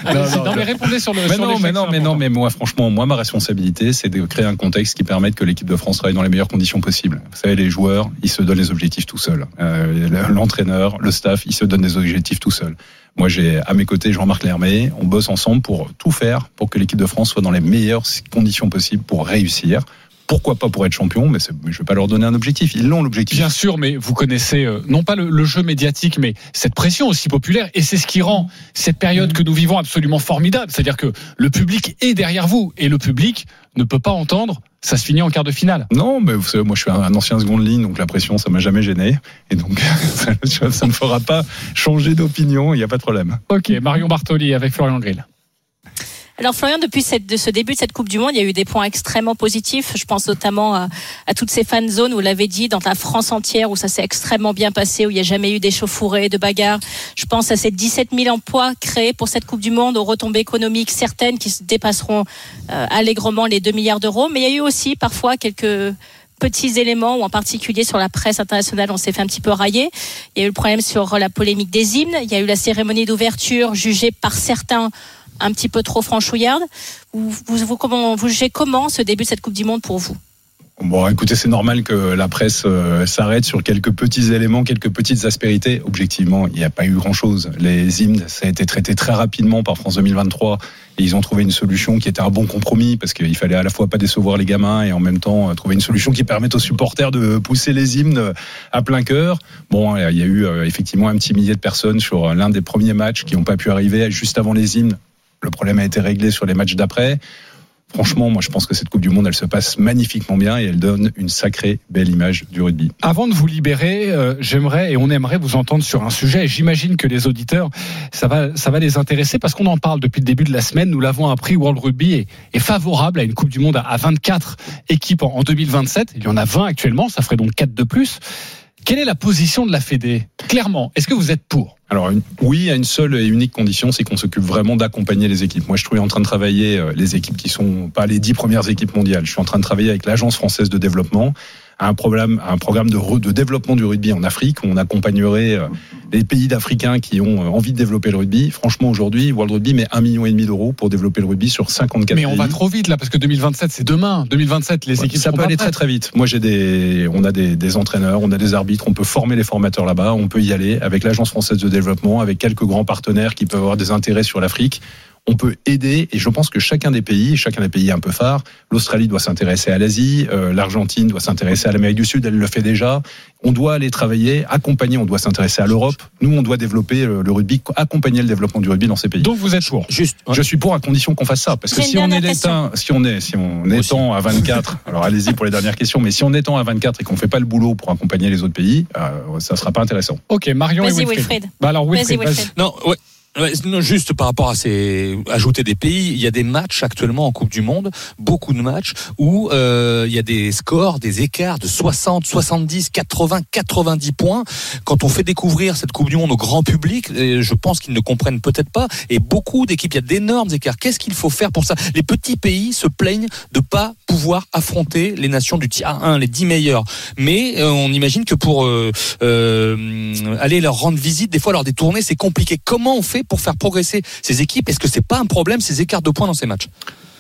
[SPEAKER 1] Non,
[SPEAKER 4] non, mais répondez sur le.
[SPEAKER 1] Mais
[SPEAKER 4] sur
[SPEAKER 1] non, mais non, mais non, mais moi, franchement, moi, ma responsabilité, c'est de créer un contexte qui permette que l'équipe de France travaille dans les meilleures conditions possibles. Vous savez, les joueurs, ils se donnent les objectifs tout seuls. Euh, L'entraîneur, le staff, ils se donnent des objectifs tout seuls. Moi, j'ai à mes côtés Jean-Marc Lermé. On bosse ensemble pour tout faire pour que l'équipe de France soit dans les meilleures conditions possibles pour réussir. Pourquoi pas pour être champion, mais, je vais pas leur donner un objectif. Ils l'ont l'objectif.
[SPEAKER 4] Bien sûr, mais vous connaissez euh, non pas le, le jeu médiatique, mais cette pression aussi populaire, et c'est ce qui rend cette période que nous vivons absolument formidable. C'est-à-dire que le public est derrière vous, et le public ne peut pas entendre. Ça se finit en quart de finale.
[SPEAKER 1] Non, mais vous savez, moi je suis un, ancien seconde ligne, donc la pression ça m'a jamais gêné, et donc ça, ça ne fera pas changer d'opinion. Il n'y a pas de problème.
[SPEAKER 4] Ok, Marion Bartoli avec Florian Grill.
[SPEAKER 3] Alors Florian, depuis cette, de ce début de cette Coupe du Monde, il y a eu des points extrêmement positifs. Je pense notamment à, toutes ces fan zones, vous l'avez dit, dans la France entière, où ça s'est extrêmement bien passé, où il n'y a jamais eu d'échauffourées, de bagarres. Je pense à ces 17 000 emplois créés pour cette Coupe du Monde, aux retombées économiques certaines qui se dépasseront euh, allègrement les 2 milliards d'euros. Mais il y a eu aussi parfois quelques petits éléments, ou en particulier sur la presse internationale, on s'est fait un petit peu railler. Il y a eu le problème sur la polémique des hymnes. Il y a eu la cérémonie d'ouverture jugée par certains un petit peu trop franchouillarde. Vous, vous, vous, jugez comment ce début de cette Coupe du Monde pour vous?
[SPEAKER 1] Bon, écoutez, c'est normal que la presse euh, s'arrête sur quelques petits éléments, quelques petites aspérités. Objectivement, il n'y a pas eu grand-chose. Les hymnes, ça a été traité très rapidement par France 2023 et ils ont trouvé une solution qui était un bon compromis parce qu'il fallait à la fois pas décevoir les gamins et en même temps euh, trouver une solution qui permette aux supporters de pousser les hymnes à plein cœur. Bon, il y a eu euh, effectivement un petit millier de personnes sur l'un des premiers matchs qui n'ont pas pu arriver juste avant les hymnes. Le problème a été réglé sur les matchs d'après. Franchement, moi, je pense que cette Coupe du Monde, elle se passe magnifiquement bien et elle donne une sacrée belle image du rugby.
[SPEAKER 4] Avant de vous libérer, euh, j'aimerais et on aimerait vous entendre sur un sujet. Et J'imagine que les auditeurs, ça va, les intéresser parce qu'on en parle depuis le début de la semaine. Nous l'avons appris, World Rugby est, favorable à une Coupe du Monde à, à 24 équipes en 2027. Il y en a 20 actuellement, ça ferait donc 4 de plus. Quelle est la position de la Fédé Clairement, est-ce que vous êtes pour?
[SPEAKER 1] Alors oui, à une seule et unique condition, c'est qu'on s'occupe vraiment d'accompagner les équipes. Moi, je suis en train de travailler euh, les équipes qui sont pas les dix premières équipes mondiales. Je suis en train de travailler avec l'Agence française de développement un programme, un programme de, re- de développement du rugby en Afrique. où On accompagnerait euh, les pays d'Africains qui ont euh, envie de développer le rugby. Franchement, aujourd'hui, World Rugby met un million et demi d'euros pour développer le rugby sur 54
[SPEAKER 4] Mais
[SPEAKER 1] pays.
[SPEAKER 4] on va trop vite là parce que 2027 c'est demain. 2027 les
[SPEAKER 1] Ouais,
[SPEAKER 4] équipes
[SPEAKER 1] ça peut aller très très vite. Moi j'ai des, on a des, des entraîneurs, on a des arbitres, on peut former les formateurs là-bas, on peut y aller avec l'agence française de développement, avec quelques grands partenaires qui peuvent avoir des intérêts sur l'Afrique. On peut aider et je pense que chacun des pays, chacun des pays un peu phares, l'Australie doit s'intéresser à l'Asie, euh, l'Argentine doit s'intéresser à l'Amérique du Sud, elle le fait déjà. On doit aller travailler, accompagner, on doit s'intéresser à l'Europe. Nous, on doit développer euh, le rugby, accompagner le développement du rugby dans ces pays.
[SPEAKER 4] Donc vous êtes pour
[SPEAKER 12] Juste,
[SPEAKER 1] Je suis pour à condition qu'on fasse ça, parce que si on est l'éteint, si on est, si on étend à 24, alors allez-y pour les dernières questions, mais si on étend à 24 et qu'on fait pas le boulot pour accompagner les autres pays, euh, ça sera pas intéressant.
[SPEAKER 4] Ok, Marion et
[SPEAKER 3] Vas-y,
[SPEAKER 4] Wilfried.
[SPEAKER 3] Wilfried.
[SPEAKER 4] Bah alors
[SPEAKER 3] Vas-y,
[SPEAKER 4] Wilfried, vas-y.
[SPEAKER 3] Wilfried.
[SPEAKER 12] Non, ouais. Ouais, non, juste par rapport à ces ajouter des pays, il y a des matchs actuellement en Coupe du Monde, beaucoup de matchs où euh, il y a des scores, des écarts de 60, 70, 80, 90 points. Quand on fait découvrir cette Coupe du Monde au grand public, je pense qu'ils ne comprennent peut-être pas. Et beaucoup d'équipes, il y a d'énormes écarts. Qu'est-ce qu'il faut faire pour ça? Les petits pays se plaignent de pas pouvoir affronter les nations du tiers 1, les 10 meilleurs. Mais euh, on imagine que pour euh, euh, aller leur rendre visite, des fois leur détourner, c'est compliqué. Comment on fait pour faire progresser ces équipes. Est-ce que c'est pas un problème ces écarts de points dans ces matchs?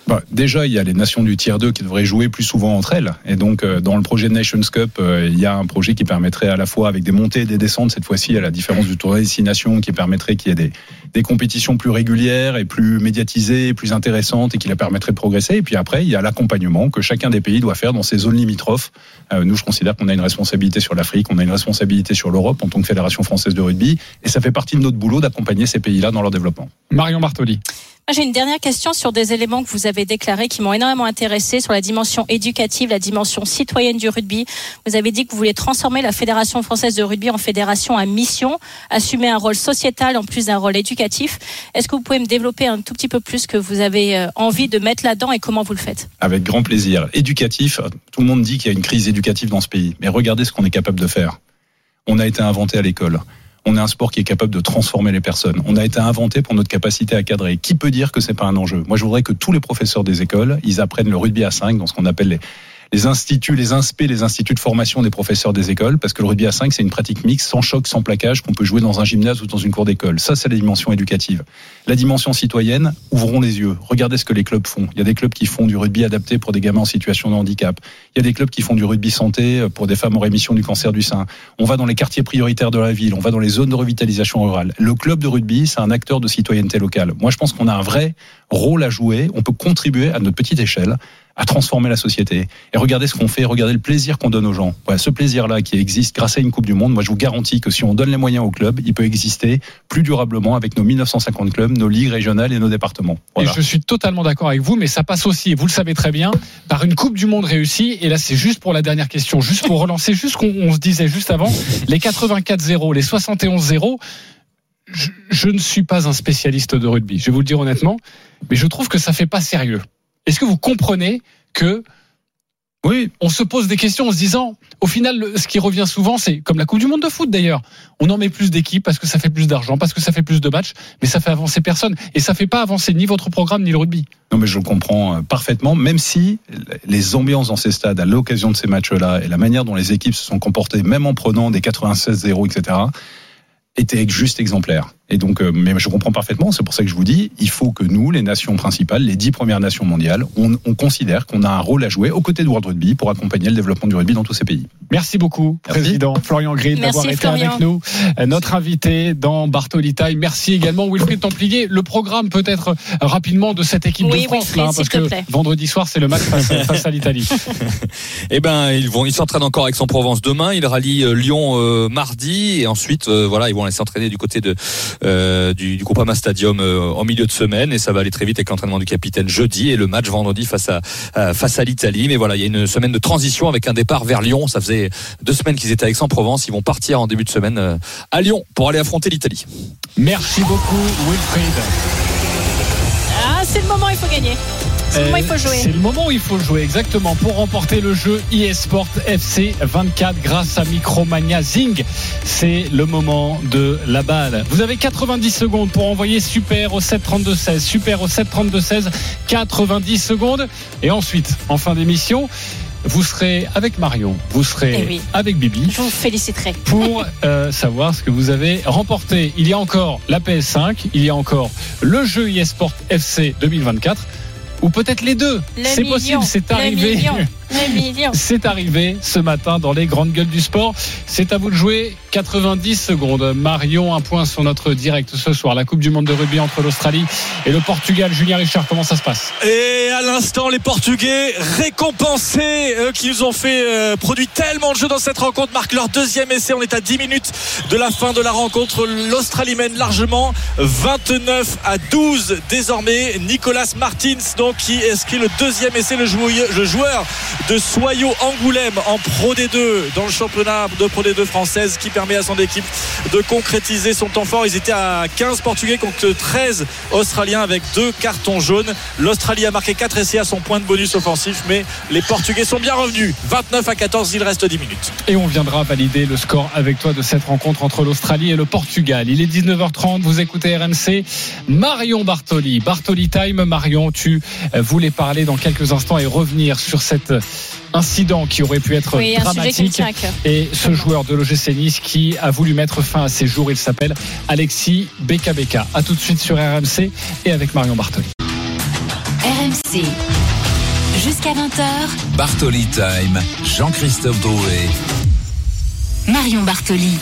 [SPEAKER 1] Bah, déjà, il y a les nations du tiers 2 qui devraient jouer plus souvent entre elles. Et donc, euh, dans le projet Nations Cup, euh, il y a un projet qui permettrait à la fois, avec des montées et des descentes, cette fois-ci, à la différence du tournoi des six nations, qui permettrait qu'il y ait des, compétitions plus régulières et plus médiatisées, plus intéressantes et qui la permettraient de progresser. Et puis après, il y a l'accompagnement que chacun des pays doit faire dans ses zones limitrophes. Euh, nous, je considère qu'on a une responsabilité sur l'Afrique, on a une responsabilité sur l'Europe en tant que Fédération française de rugby. Et ça fait partie de notre boulot d'accompagner ces pays-là dans leur développement.
[SPEAKER 4] Marion Bartoli.
[SPEAKER 3] Moi, J'ai une dernière question sur des éléments que vous avez déclarés qui m'ont énormément intéressé sur la dimension éducative, la dimension citoyenne du rugby. Vous avez dit que vous voulez transformer la Fédération française de rugby en fédération à mission, assumer un rôle sociétal en plus d'un rôle éducatif. Est-ce que vous pouvez me développer un tout petit peu plus ce que vous avez euh, envie de mettre là-dedans et comment vous le faites?
[SPEAKER 1] Avec grand plaisir. Éducatif, tout le monde dit qu'il y a une crise éducative dans ce pays. Mais regardez ce qu'on est capable de faire. on a été inventé à l'école. On est un sport qui est capable de transformer les personnes. On a été inventé pour notre capacité à cadrer. Qui peut dire que c'est pas un enjeu? Moi, je voudrais que tous les professeurs des écoles, ils apprennent le rugby à 5 dans ce qu'on appelle les, les instituts, les inspects, les instituts de formation des professeurs des écoles, parce que le rugby à 5, c'est une pratique mixte, sans choc, sans plaquage, qu'on peut jouer dans un gymnase ou dans une cour d'école. Ça, c'est la dimension éducative. La dimension citoyenne, ouvrons les yeux. Regardez ce que les clubs font. Il y a des clubs qui font du rugby adapté pour des gamins en situation de handicap. Il y a des clubs qui font du rugby santé pour des femmes en rémission du cancer du sein. On va dans les quartiers prioritaires de la ville, on va dans les zones de revitalisation rurale. Le club de rugby, c'est un acteur de citoyenneté locale. Moi, je pense qu'on a un vrai rôle à jouer. On peut contribuer à notre petite échelle à transformer la société. Et regardez ce qu'on fait, regardez le plaisir qu'on donne aux gens. Voilà, ce plaisir-là qui existe grâce à une Coupe du Monde, moi je vous garantis que si on donne les moyens au club, il peut exister plus durablement avec nos 1950 clubs, nos ligues régionales et nos départements. Voilà.
[SPEAKER 4] Et je suis totalement d'accord avec vous, mais ça passe aussi, et vous le savez très bien, par une Coupe du Monde réussie. Et là, c'est juste pour la dernière question, juste pour relancer, juste qu'on se disait juste avant, les 84-0, les 71-0. Je, je ne suis pas un spécialiste de rugby, je vais vous le dire honnêtement, mais je trouve que ça fait pas sérieux. Est-ce que vous comprenez que oui, on se pose des questions en se disant, au final, ce qui revient souvent, c'est comme la Coupe du Monde de foot d'ailleurs. On en met plus d'équipes parce que ça fait plus d'argent, parce que ça fait plus de matchs, mais ça fait avancer personne. Et ça fait pas avancer ni votre programme ni le rugby.
[SPEAKER 1] Non, mais je le comprends euh, parfaitement, même si les ambiances dans ces stades, à l'occasion de ces matchs-là, et la manière dont les équipes se sont comportées, même en prenant des 96-0, etc., étaient juste exemplaires. Et donc, euh, mais je comprends parfaitement. C'est pour ça que je vous dis, il faut que nous, les nations principales, les dix premières nations mondiales, on, on considère qu'on a un rôle à jouer aux côtés de World Rugby pour accompagner le développement du rugby dans tous ces pays.
[SPEAKER 4] Merci beaucoup,
[SPEAKER 1] Merci.
[SPEAKER 4] Président Florian Grid, d'avoir été
[SPEAKER 3] Florian.
[SPEAKER 4] avec nous. Euh, Notre invité dans Bartoli Time. Merci également, Wilfried Templier. Le programme peut-être rapidement de cette équipe
[SPEAKER 3] Oui,
[SPEAKER 4] de France,
[SPEAKER 3] Wilfried,
[SPEAKER 4] là, parce que
[SPEAKER 3] plaît.
[SPEAKER 4] vendredi soir, c'est le match face, face à l'Italie.
[SPEAKER 12] Eh ben, ils vont, ils s'entraînent encore avec Aix-en-Provence demain. Ils rallient euh, Lyon euh, mardi et ensuite, euh, voilà, ils vont aller s'entraîner du côté de euh, du, du Groupama Stadium euh, en milieu de semaine et ça va aller très vite avec l'entraînement du capitaine jeudi et le match vendredi face à face à l'Italie. Mais voilà, il y a une semaine de transition avec un départ vers Lyon. Ça faisait deux semaines qu'ils étaient à Aix-en-Provence. Ils vont partir en début de semaine euh, à Lyon pour aller affronter l'Italie.
[SPEAKER 4] Merci beaucoup, Wilfried.
[SPEAKER 3] Ah, c'est le moment, il faut gagner. C'est le moment, il faut
[SPEAKER 4] Euh,
[SPEAKER 3] jouer.
[SPEAKER 4] C'est le moment où il faut jouer, exactement, pour remporter le jeu eSport FC 24 grâce à Micromania Zing. C'est le moment de la balle. Vous avez 90 secondes pour envoyer super au 732-16, super au 732-16, 90 secondes. Et ensuite, en fin d'émission, vous serez avec Marion, vous serez
[SPEAKER 3] Eh oui.
[SPEAKER 4] avec Bibi
[SPEAKER 3] Je vous féliciterai.
[SPEAKER 4] pour euh, savoir ce que vous avez remporté. Il y a encore la PS5, il y a encore le jeu eSport FC 2024, ou peut-être les deux. C'est possible, c'est arrivé. C'est arrivé ce matin dans les grandes gueules du sport. C'est à vous de jouer 90 secondes. Marion, un point sur notre direct ce soir. La Coupe du Monde de rugby entre l'Australie et le Portugal. Julien Richard, comment ça se passe?
[SPEAKER 5] Et à l'instant, les Portugais récompensés, eux qui nous ont fait euh, produit tellement de jeux dans cette rencontre, marquent leur deuxième essai. On est à 10 minutes de la fin de la rencontre. L'Australie mène largement 29 à 12 désormais. Nicolas Martins, donc, qui inscrit le deuxième essai, le joueur, le joueur de Soyo Angoulême en Pro D2 dans le championnat de Pro D2 française qui permet à son équipe de concrétiser son temps fort. Ils étaient à 15 Portugais contre 13 Australiens avec deux cartons jaunes. L'Australie a marqué 4 essais à son point de bonus offensif, mais les Portugais sont bien revenus. 29 à 14, il reste 10 minutes.
[SPEAKER 4] Et on viendra valider le score avec toi de cette rencontre entre l'Australie et le Portugal. Il est 19h30, vous écoutez RMC. Marion Bartoli, Bartoli Time. Marion, tu voulais parler dans quelques instants et revenir sur cet euh, incident qui aurait pu être
[SPEAKER 3] Oui,
[SPEAKER 4] dramatique. Et ce joueur de l'OGC Nice qui a voulu mettre fin à ses jours, il s'appelle Alexis Beka A tout de suite sur RMC et avec Marion Bartoli.
[SPEAKER 14] RMC. Jusqu'à 20h,
[SPEAKER 2] Bartoli Time, Jean-Christophe Drouet.
[SPEAKER 14] Marion Bartoli.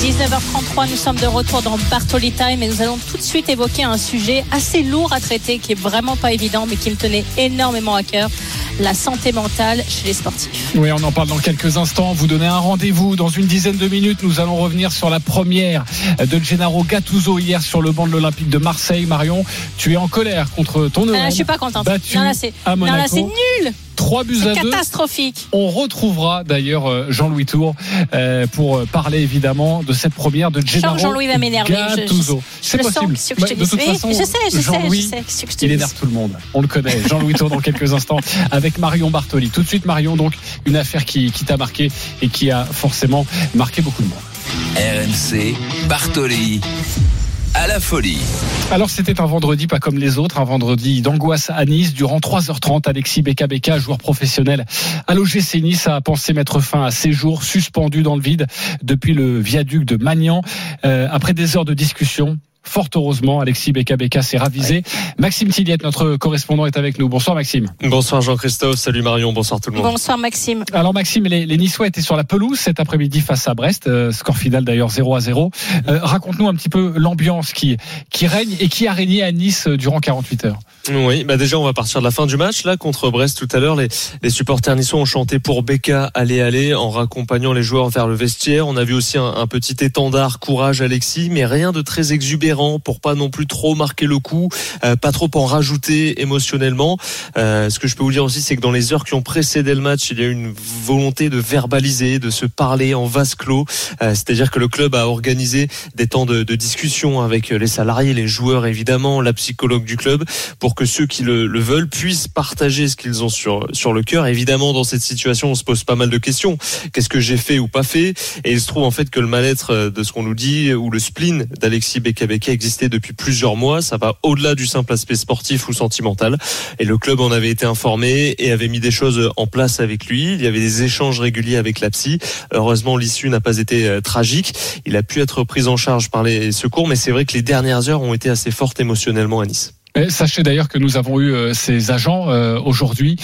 [SPEAKER 3] 19h33, nous sommes de retour dans Bartoli Time et nous allons tout de suite évoquer un sujet assez lourd à traiter qui est vraiment pas évident mais qui me tenait énormément à cœur, la santé mentale chez les sportifs.
[SPEAKER 4] Oui, on en parle dans quelques instants. Vous donnez un rendez-vous dans une dizaine de minutes. Nous allons revenir sur la première de Gennaro Gattuso hier sur le banc de l'Olympique de Marseille. Marion, tu es en colère contre ton
[SPEAKER 3] Ah,
[SPEAKER 4] OM.
[SPEAKER 3] je suis pas contente. Non là c'est nul.
[SPEAKER 4] 3 buts à 2.
[SPEAKER 3] Catastrophique.
[SPEAKER 4] On retrouvera d'ailleurs euh, Jean-Louis Tour euh, pour euh, parler évidemment de cette première de Gennaro
[SPEAKER 3] Jean-Louis va m'énerver.
[SPEAKER 4] C'est
[SPEAKER 3] sens,
[SPEAKER 4] possible.
[SPEAKER 3] c'est ce que je te
[SPEAKER 4] de
[SPEAKER 3] dis.
[SPEAKER 4] toute
[SPEAKER 3] Oui,
[SPEAKER 4] façon,
[SPEAKER 3] je sais, je sais, je sais, c'est ce que je te
[SPEAKER 4] il énerve tout le monde. On le connaît. Jean-Louis Tour dans quelques instants avec Marion Bartoli. Tout de suite Marion, donc une affaire qui, qui t'a marqué et qui a forcément marqué beaucoup de monde.
[SPEAKER 2] RMC, Bartoli, à la folie.
[SPEAKER 4] Alors c'était un vendredi pas comme les autres, un vendredi d'angoisse à Nice. Durant 3h30, Alexis Beka Beka, joueur professionnel à l'OGC Nice, a pensé mettre fin à ses jours suspendus dans le vide depuis le viaduc de Magnan. Euh, après des heures de discussion, Fort heureusement, Alexis Beka Beka s'est ravisé. Maxime Tilliette, notre correspondant, est avec nous. Bonsoir Maxime.
[SPEAKER 15] Bonsoir Jean-Christophe, salut Marion, bonsoir tout le monde.
[SPEAKER 3] Bonsoir Maxime.
[SPEAKER 4] Alors Maxime, les, les Niçois étaient sur la pelouse cet après-midi face à Brest, euh, score final d'ailleurs 0 à 0. Euh, Raconte-nous un petit peu l'ambiance qui, qui règne et qui a régné à Nice euh, durant 48 heures.
[SPEAKER 15] Oui, bah déjà on va partir de la fin du match là contre Brest tout à l'heure. Les, les supporters niçois ont chanté pour Becca aller aller en raccompagnant les joueurs vers le vestiaire. On a vu aussi un, un petit étendard courage Alexis, mais rien de très exubérant pour pas non plus trop marquer le coup, euh, pas trop en rajouter émotionnellement. Euh, ce que je peux vous dire aussi, c'est que dans les heures qui ont précédé le match, il y a eu une volonté de verbaliser, de se parler en vase clos. Euh, C'est-à-dire que le club a organisé des temps de, de discussion avec les salariés, les joueurs évidemment, la psychologue du club, pour que ceux qui le, le veulent puissent partager ce qu'ils ont sur sur le cœur. Évidemment, dans cette situation, on se pose pas mal de questions. Qu'est-ce que j'ai fait ou pas fait? Et il se trouve en fait que le mal-être euh, de ce qu'on nous dit ou le spleen d'Alexis Bekabeka existait depuis plusieurs mois. Ça va au-delà du simple aspect sportif ou sentimental. Et le club en avait été informé et avait mis des choses en place avec lui. Il y avait des échanges réguliers avec la psy. Heureusement, l'issue n'a pas été euh, tragique. Il a pu être pris en charge par les secours, mais c'est vrai que les dernières heures ont été assez fortes émotionnellement à Nice.
[SPEAKER 4] Euh, Sachez d'ailleurs que nous avons eu euh, ces agents euh, aujourd'hui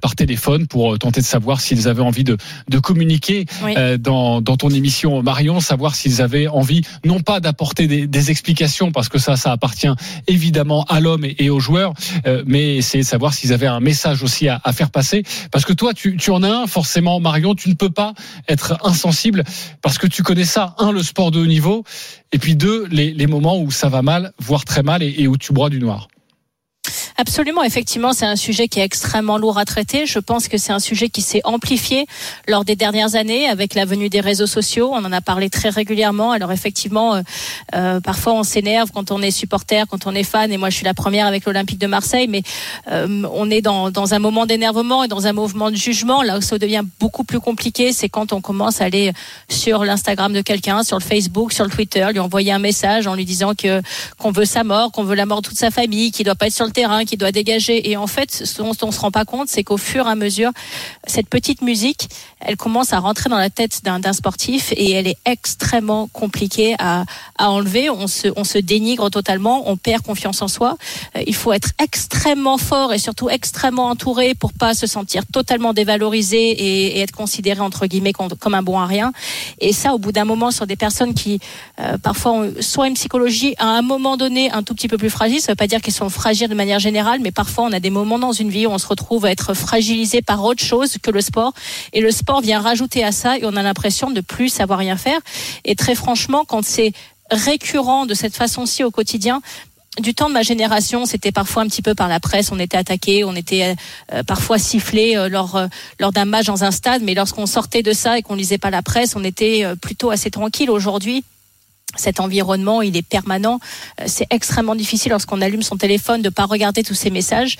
[SPEAKER 4] par téléphone pour tenter de savoir s'ils avaient envie de, de communiquer
[SPEAKER 3] Oui.
[SPEAKER 4] dans, dans ton émission Marion, savoir s'ils avaient envie non pas d'apporter des, des explications parce que ça ça appartient évidemment à l'homme et, et aux joueurs, mais essayer de savoir s'ils avaient un message aussi à, à faire passer parce que toi tu, tu en as un forcément Marion, tu ne peux pas être insensible parce que tu connais ça un le sport de haut niveau et puis deux les, les moments où ça va mal, voire très mal et, et où tu broies du noir.
[SPEAKER 3] Absolument, effectivement, c'est un sujet qui est extrêmement lourd à traiter. Je pense que c'est un sujet qui s'est amplifié lors des dernières années avec la venue des réseaux sociaux. On en a parlé très régulièrement. Alors effectivement, euh, euh, parfois on s'énerve quand on est supporter, quand on est fan. Et moi, je suis la première avec l'Olympique de Marseille. Mais euh, on est dans, dans un moment d'énervement et dans un mouvement de jugement. Là où ça devient beaucoup plus compliqué, c'est quand on commence à aller sur l'Instagram de quelqu'un, sur le Facebook, sur le Twitter, lui envoyer un message en lui disant que qu'on veut sa mort, qu'on veut la mort de toute sa famille, qu'il doit pas être sur le terrain, qu'il doit dégager. Et en fait, ce dont on se rend pas compte, c'est qu'au fur et à mesure, cette petite musique, elle commence à rentrer dans la tête d'un sportif et elle est extrêmement compliquée à, à enlever. On se, on se dénigre totalement, on perd confiance en soi. Euh, Il faut être extrêmement fort et surtout extrêmement entouré pour pas se sentir totalement dévalorisé et, être considéré entre guillemets comme, comme un bon à rien. Et ça, au bout d'un moment, sur des personnes qui euh, parfois ont soit une psychologie à un moment donné un tout petit peu plus fragile, ça veut pas dire qu'ils sont fragiles de manière générale, mais parfois on a des moments dans une vie où on se retrouve à être fragilisé par autre chose que le sport. Et le sport vient rajouter à ça et on a l'impression de plus savoir rien faire. Et très franchement, quand c'est récurrent de cette façon-ci au quotidien, du temps de ma génération, c'était parfois un petit peu par la presse, on était attaqué, on était euh, parfois sifflé euh, lors euh, lors d'un match dans un stade, mais lorsqu'on sortait de ça et qu'on lisait pas la presse, on était plutôt assez tranquille. Aujourd'hui, cet environnement, il est permanent. Euh, C'est extrêmement difficile lorsqu'on allume son téléphone de pas regarder tous ces messages.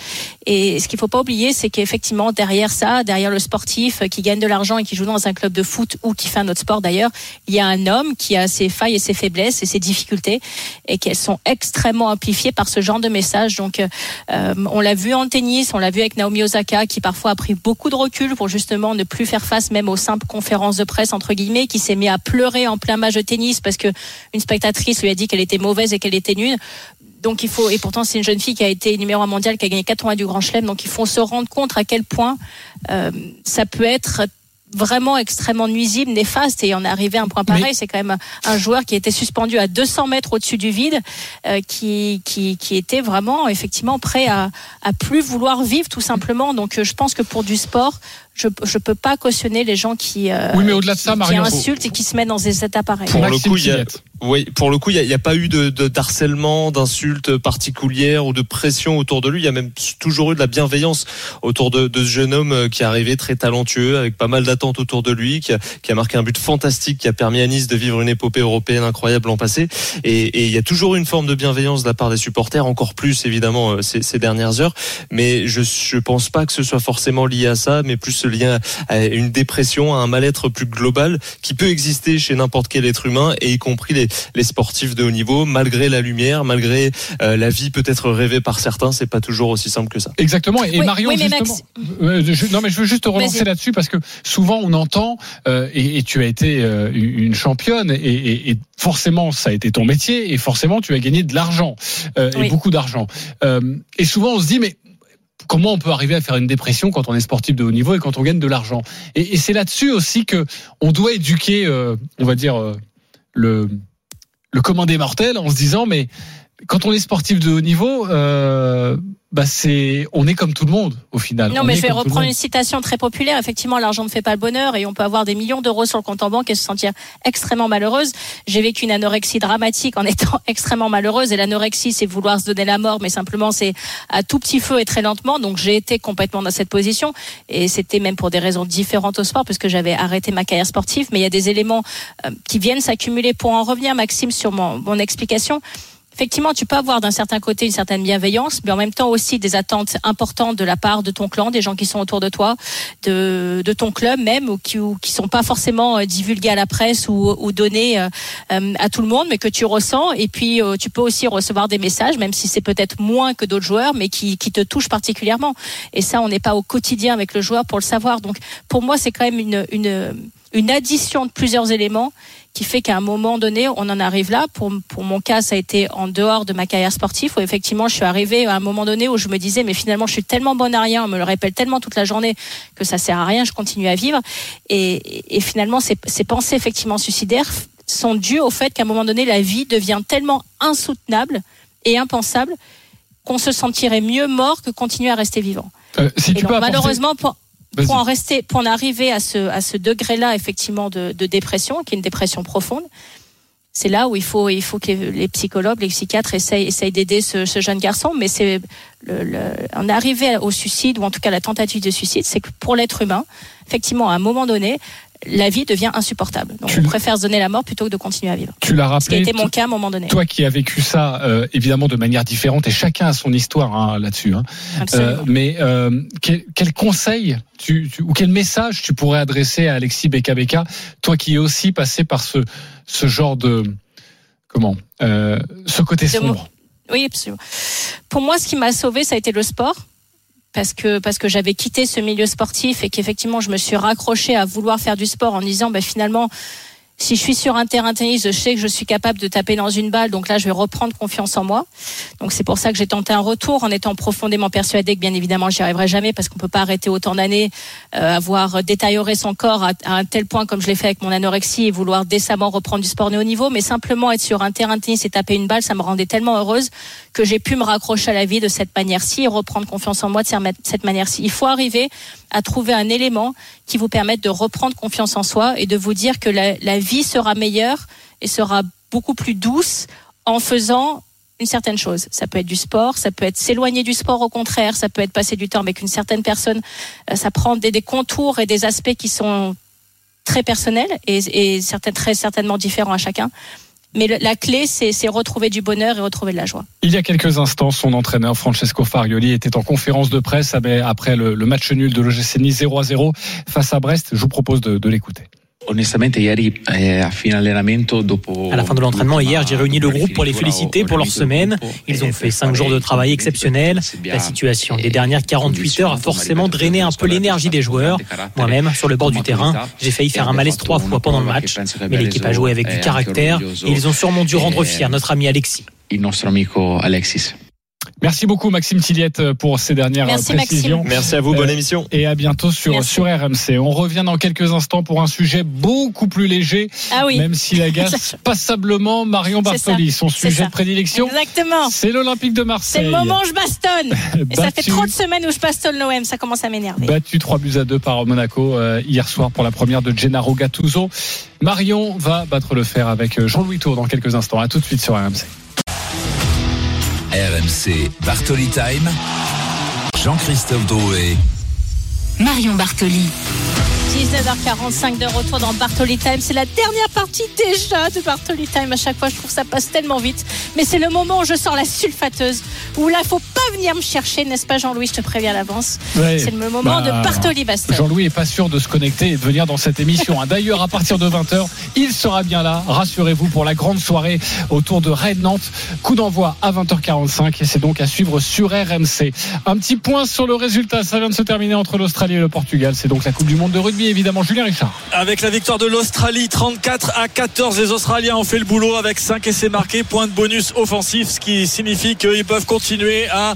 [SPEAKER 3] Et ce qu'il faut pas oublier, c'est qu'effectivement derrière ça, derrière le sportif qui gagne de l'argent et qui joue dans un club de foot ou qui fait un autre sport d'ailleurs, il y a un homme qui a ses failles et ses faiblesses et ses difficultés et qu'elles sont extrêmement amplifiées par ce genre de messages. Donc, euh, on l'a vu en tennis, on l'a vu avec Naomi Osaka qui parfois a pris beaucoup de recul pour justement ne plus faire face même aux simples conférences de presse entre guillemets, qui s'est mis à pleurer en plein match de tennis parce que une spectatrice lui a dit qu'elle était mauvaise et qu'elle était nulle. Donc il faut et pourtant c'est une jeune fille qui a été numéro un mondial, qui a gagné 80 du Grand Chelem. Donc il faut se rendre compte à quel point euh, ça peut être vraiment extrêmement nuisible, néfaste et on est arrivé à un point pareil. C'est quand même un joueur qui était suspendu à 200 mètres au-dessus du vide, euh, qui, qui, qui était vraiment effectivement prêt à, à plus vouloir vivre tout simplement. Donc euh, je pense que pour du sport, je je peux pas cautionner les gens qui euh,
[SPEAKER 4] Oui, mais au-delà de ça,
[SPEAKER 3] qui
[SPEAKER 4] Marion,
[SPEAKER 3] insultent et qui se mettent dans des états pareils.
[SPEAKER 15] Pour le coup, il y a, oui, pour le coup, il y a, pas eu de, de d'harcèlement, d'insultes particulières ou de pression autour de lui. Il y a même toujours eu de la bienveillance autour de, de ce jeune homme euh, qui est arrivé très talentueux, avec pas mal d'attentes autour de lui, qui a, qui a marqué un but fantastique, qui a permis à Nice de vivre une épopée européenne incroyable l'an passé. Et, et il y a toujours eu une forme de bienveillance de la part des supporters, encore plus évidemment euh, ces, ces dernières heures. Mais je je pense pas que ce soit forcément lié à ça, mais plus lié à une dépression, à un mal-être plus global qui peut exister chez n'importe quel être humain, et y compris les, les sportifs de haut niveau, malgré la lumière, malgré euh, la vie peut-être rêvée par certains, c'est pas toujours aussi simple que ça.
[SPEAKER 4] Exactement. Et
[SPEAKER 3] Oui,
[SPEAKER 4] Marion,
[SPEAKER 3] oui, mais
[SPEAKER 4] justement.
[SPEAKER 3] Max-
[SPEAKER 4] Euh, je- non, mais je veux juste te relancer là-dessus parce que souvent on entend euh, et, et tu as été euh, une championne et, et- et forcément ça a été ton métier et forcément tu as gagné de l'argent euh, et beaucoup d'argent. Euh, et souvent on se dit mais comment on peut arriver à faire une dépression quand on est sportif de haut niveau et quand on gagne de l'argent. Et, c'est là-dessus aussi que on doit éduquer, euh, on va dire euh, le le commun des mortels en se disant mais quand on est sportif de haut niveau, euh, bah c'est on est comme tout le monde au final.
[SPEAKER 3] Non,
[SPEAKER 4] On
[SPEAKER 3] mais je vais reprendre une citation très populaire. Effectivement, l'argent ne fait pas le bonheur et on peut avoir des millions d'euros sur le compte en banque et se sentir extrêmement malheureuse. J'ai vécu une anorexie dramatique en étant extrêmement malheureuse et l'anorexie, c'est vouloir se donner la mort, mais simplement c'est à tout petit feu et très lentement. Donc j'ai été complètement dans cette position et c'était même pour des raisons différentes au sport parce que j'avais arrêté ma carrière sportive. Mais il y a des éléments euh, qui viennent s'accumuler. Pour en revenir, Maxime, sur mon, mon explication. Effectivement, tu peux avoir d'un certain côté une certaine bienveillance, mais en même temps aussi des attentes importantes de la part de ton clan, des gens qui sont autour de toi, de, de ton club même, ou qui, ou sont pas forcément euh, divulgués à la presse ou, donnés euh, euh, à tout le monde, mais que tu ressens. Et puis, euh, tu peux aussi recevoir des messages, même si c'est peut-être moins que d'autres joueurs, mais qui, te touchent particulièrement. Et ça, on n'est pas au quotidien avec le joueur pour le savoir. Donc, pour moi, c'est quand même une, une addition de plusieurs éléments qui fait qu'à un moment donné, on en arrive là. Pour, pour mon cas, ça a été en dehors de ma carrière sportive, où effectivement, je suis arrivée à un moment donné où je me disais, mais finalement, je suis tellement bonne à rien, on me le répète tellement toute la journée que ça sert à rien, je continue à vivre. Et, et finalement, ces, ces pensées effectivement suicidaires sont dues au fait qu'à un moment donné, la vie devient tellement insoutenable et impensable qu'on se sentirait mieux mort que continuer à rester vivant.
[SPEAKER 4] Euh, si
[SPEAKER 3] Et
[SPEAKER 4] tu
[SPEAKER 3] donc,
[SPEAKER 4] peux apporter-
[SPEAKER 3] malheureusement, pour,
[SPEAKER 4] Vas-y.
[SPEAKER 3] Pour en rester, pour en arriver à ce, à ce degré-là, effectivement, de, de dépression, qui est une dépression profonde, c'est là où il faut, il faut que les, psychologues, les psychiatres essayent, essayent d'aider ce, ce jeune garçon. Mais c'est le, le, est arrivé au suicide, ou en tout cas la tentative de suicide, c'est que pour l'être humain, effectivement, à un moment donné, la vie devient insupportable. Donc,
[SPEAKER 4] Tu-
[SPEAKER 3] on préfère se donner la mort plutôt que de continuer à vivre.
[SPEAKER 4] Tu l'as
[SPEAKER 3] Ce qui a
[SPEAKER 4] rappelé.
[SPEAKER 3] été mon cas à un moment donné.
[SPEAKER 4] Toi qui as vécu ça, euh, évidemment de manière différente, et chacun a son histoire hein, là-dessus. Hein.
[SPEAKER 3] Absolument.
[SPEAKER 4] Euh, mais euh, quel, quel conseil tu, tu- ou quel message tu pourrais adresser à Alexis Beka Beka, toi qui es aussi passé par ce, ce genre de comment, ce côté
[SPEAKER 3] De
[SPEAKER 4] sombre?
[SPEAKER 3] Oui, absolument. Pour moi, ce qui m'a sauvé, ça a été le sport. Parce que, parce que j'avais quitté ce milieu sportif et qu'effectivement, je me suis raccrochée à vouloir faire du sport en disant, bah, finalement, si je suis sur un terrain tennis, je sais que je suis capable de taper dans une balle, donc là, je vais reprendre confiance en moi. Donc c'est pour ça que j'ai tenté un retour en étant profondément persuadée que bien évidemment, j'y arriverai jamais parce qu'on peut pas arrêter autant d'années, euh, avoir détérioré son corps à, à un tel point comme je l'ai fait avec mon anorexie et vouloir décemment reprendre du sport de haut niveau, mais simplement être sur un terrain tennis et taper une balle, ça me rendait tellement heureuse que j'ai pu me raccrocher à la vie de cette manière-ci et reprendre confiance en moi de cette manière-ci. Il faut arriver à trouver un élément qui vous permette de reprendre confiance en soi et de vous dire que la, vie sera meilleure et sera beaucoup plus douce en faisant une certaine chose. Ça peut être du sport, ça peut être s'éloigner du sport au contraire, ça peut être passer du temps avec une certaine personne. Euh, Ça prend des, contours et des aspects qui sont très personnels et, très certainement différents à chacun. Mais la clé, c'est retrouver du bonheur et retrouver de la joie.
[SPEAKER 4] Il y a quelques instants, son entraîneur Francesco Farioli était en conférence de presse après le, match nul de l'OGC Nice 0 à 0 face à Brest. Je vous propose de l'écouter.
[SPEAKER 16] Onestamente, ieri eh, allenamento, dopo
[SPEAKER 17] À la fin de l'entraînement hier, j'ai réuni le groupe pour les féliciter pour leur semaine. Ils ont fait cinq jours de travail exceptionnel. La situation des dernières 48 heures a forcément drainé un peu l'énergie des joueurs. Moi-même, sur le bord du terrain, j'ai failli faire un malaise trois fois pendant le match. Mais l'équipe a joué avec du caractère et ils ont sûrement dû rendre fier notre ami Alexis.
[SPEAKER 16] il nostro amico Alexis.
[SPEAKER 4] Merci beaucoup Maxime Tilliette pour ces dernières
[SPEAKER 3] Merci,
[SPEAKER 4] précisions.
[SPEAKER 3] Maxime.
[SPEAKER 15] Merci à vous, bonne
[SPEAKER 4] Euh,
[SPEAKER 15] émission.
[SPEAKER 4] Et à bientôt sur,
[SPEAKER 3] Merci.
[SPEAKER 4] sur RMC. On revient dans quelques instants pour un sujet beaucoup plus léger,
[SPEAKER 3] Ah oui.
[SPEAKER 4] même s'il agace passablement Marion
[SPEAKER 3] C'est.
[SPEAKER 4] Bartoli. Son
[SPEAKER 3] C'est
[SPEAKER 4] sujet de prédilection,
[SPEAKER 3] Exactement.
[SPEAKER 4] c'est l'Olympique de
[SPEAKER 3] C'est
[SPEAKER 4] Marseille.
[SPEAKER 3] le moment où je bastonne. Et ça fait trop de semaines où je bastonne l'OM, ça commence à m'énerver.
[SPEAKER 4] Battu 3 buts à 2 par Monaco euh, hier soir pour la première de Gennaro Gattuso. Marion va battre le fer avec euh, Jean-Louis Tour dans quelques instants. À tout de suite sur RMC.
[SPEAKER 2] RMC Bartoli Time. Jean-Christophe Drouet.
[SPEAKER 14] Marion Bartoli.
[SPEAKER 3] 19h45 de retour dans Bartoli Time. C'est la dernière partie déjà de Bartoli Time. À chaque fois, je trouve que ça passe tellement vite. Mais c'est le moment où je sors la sulfateuse. Où là, faut pas venir me chercher, n'est-ce pas, Jean-Louis? Je te préviens à l'avance.
[SPEAKER 4] Ouais.
[SPEAKER 3] C'est le moment
[SPEAKER 4] Bah,
[SPEAKER 3] de Bartoli Baston.
[SPEAKER 4] Jean-Louis est pas sûr de se connecter et de venir dans cette émission. hein. D'ailleurs, à partir de 20h, il sera bien là, rassurez-vous, pour la grande soirée autour de Rennes-Nantes. Coup d'envoi à 20h45 et c'est donc à suivre sur RMC. Un petit point sur le résultat. Ça vient de se terminer entre l'Australie et le Portugal. C'est donc la Coupe du Monde de rugby, évidemment. Julien Richard.
[SPEAKER 5] Avec la victoire de l'Australie, 34 à 14, les Australiens ont fait le boulot avec 5 essais marqués, point de bonus offensif, ce qui signifie qu'ils peuvent continuer à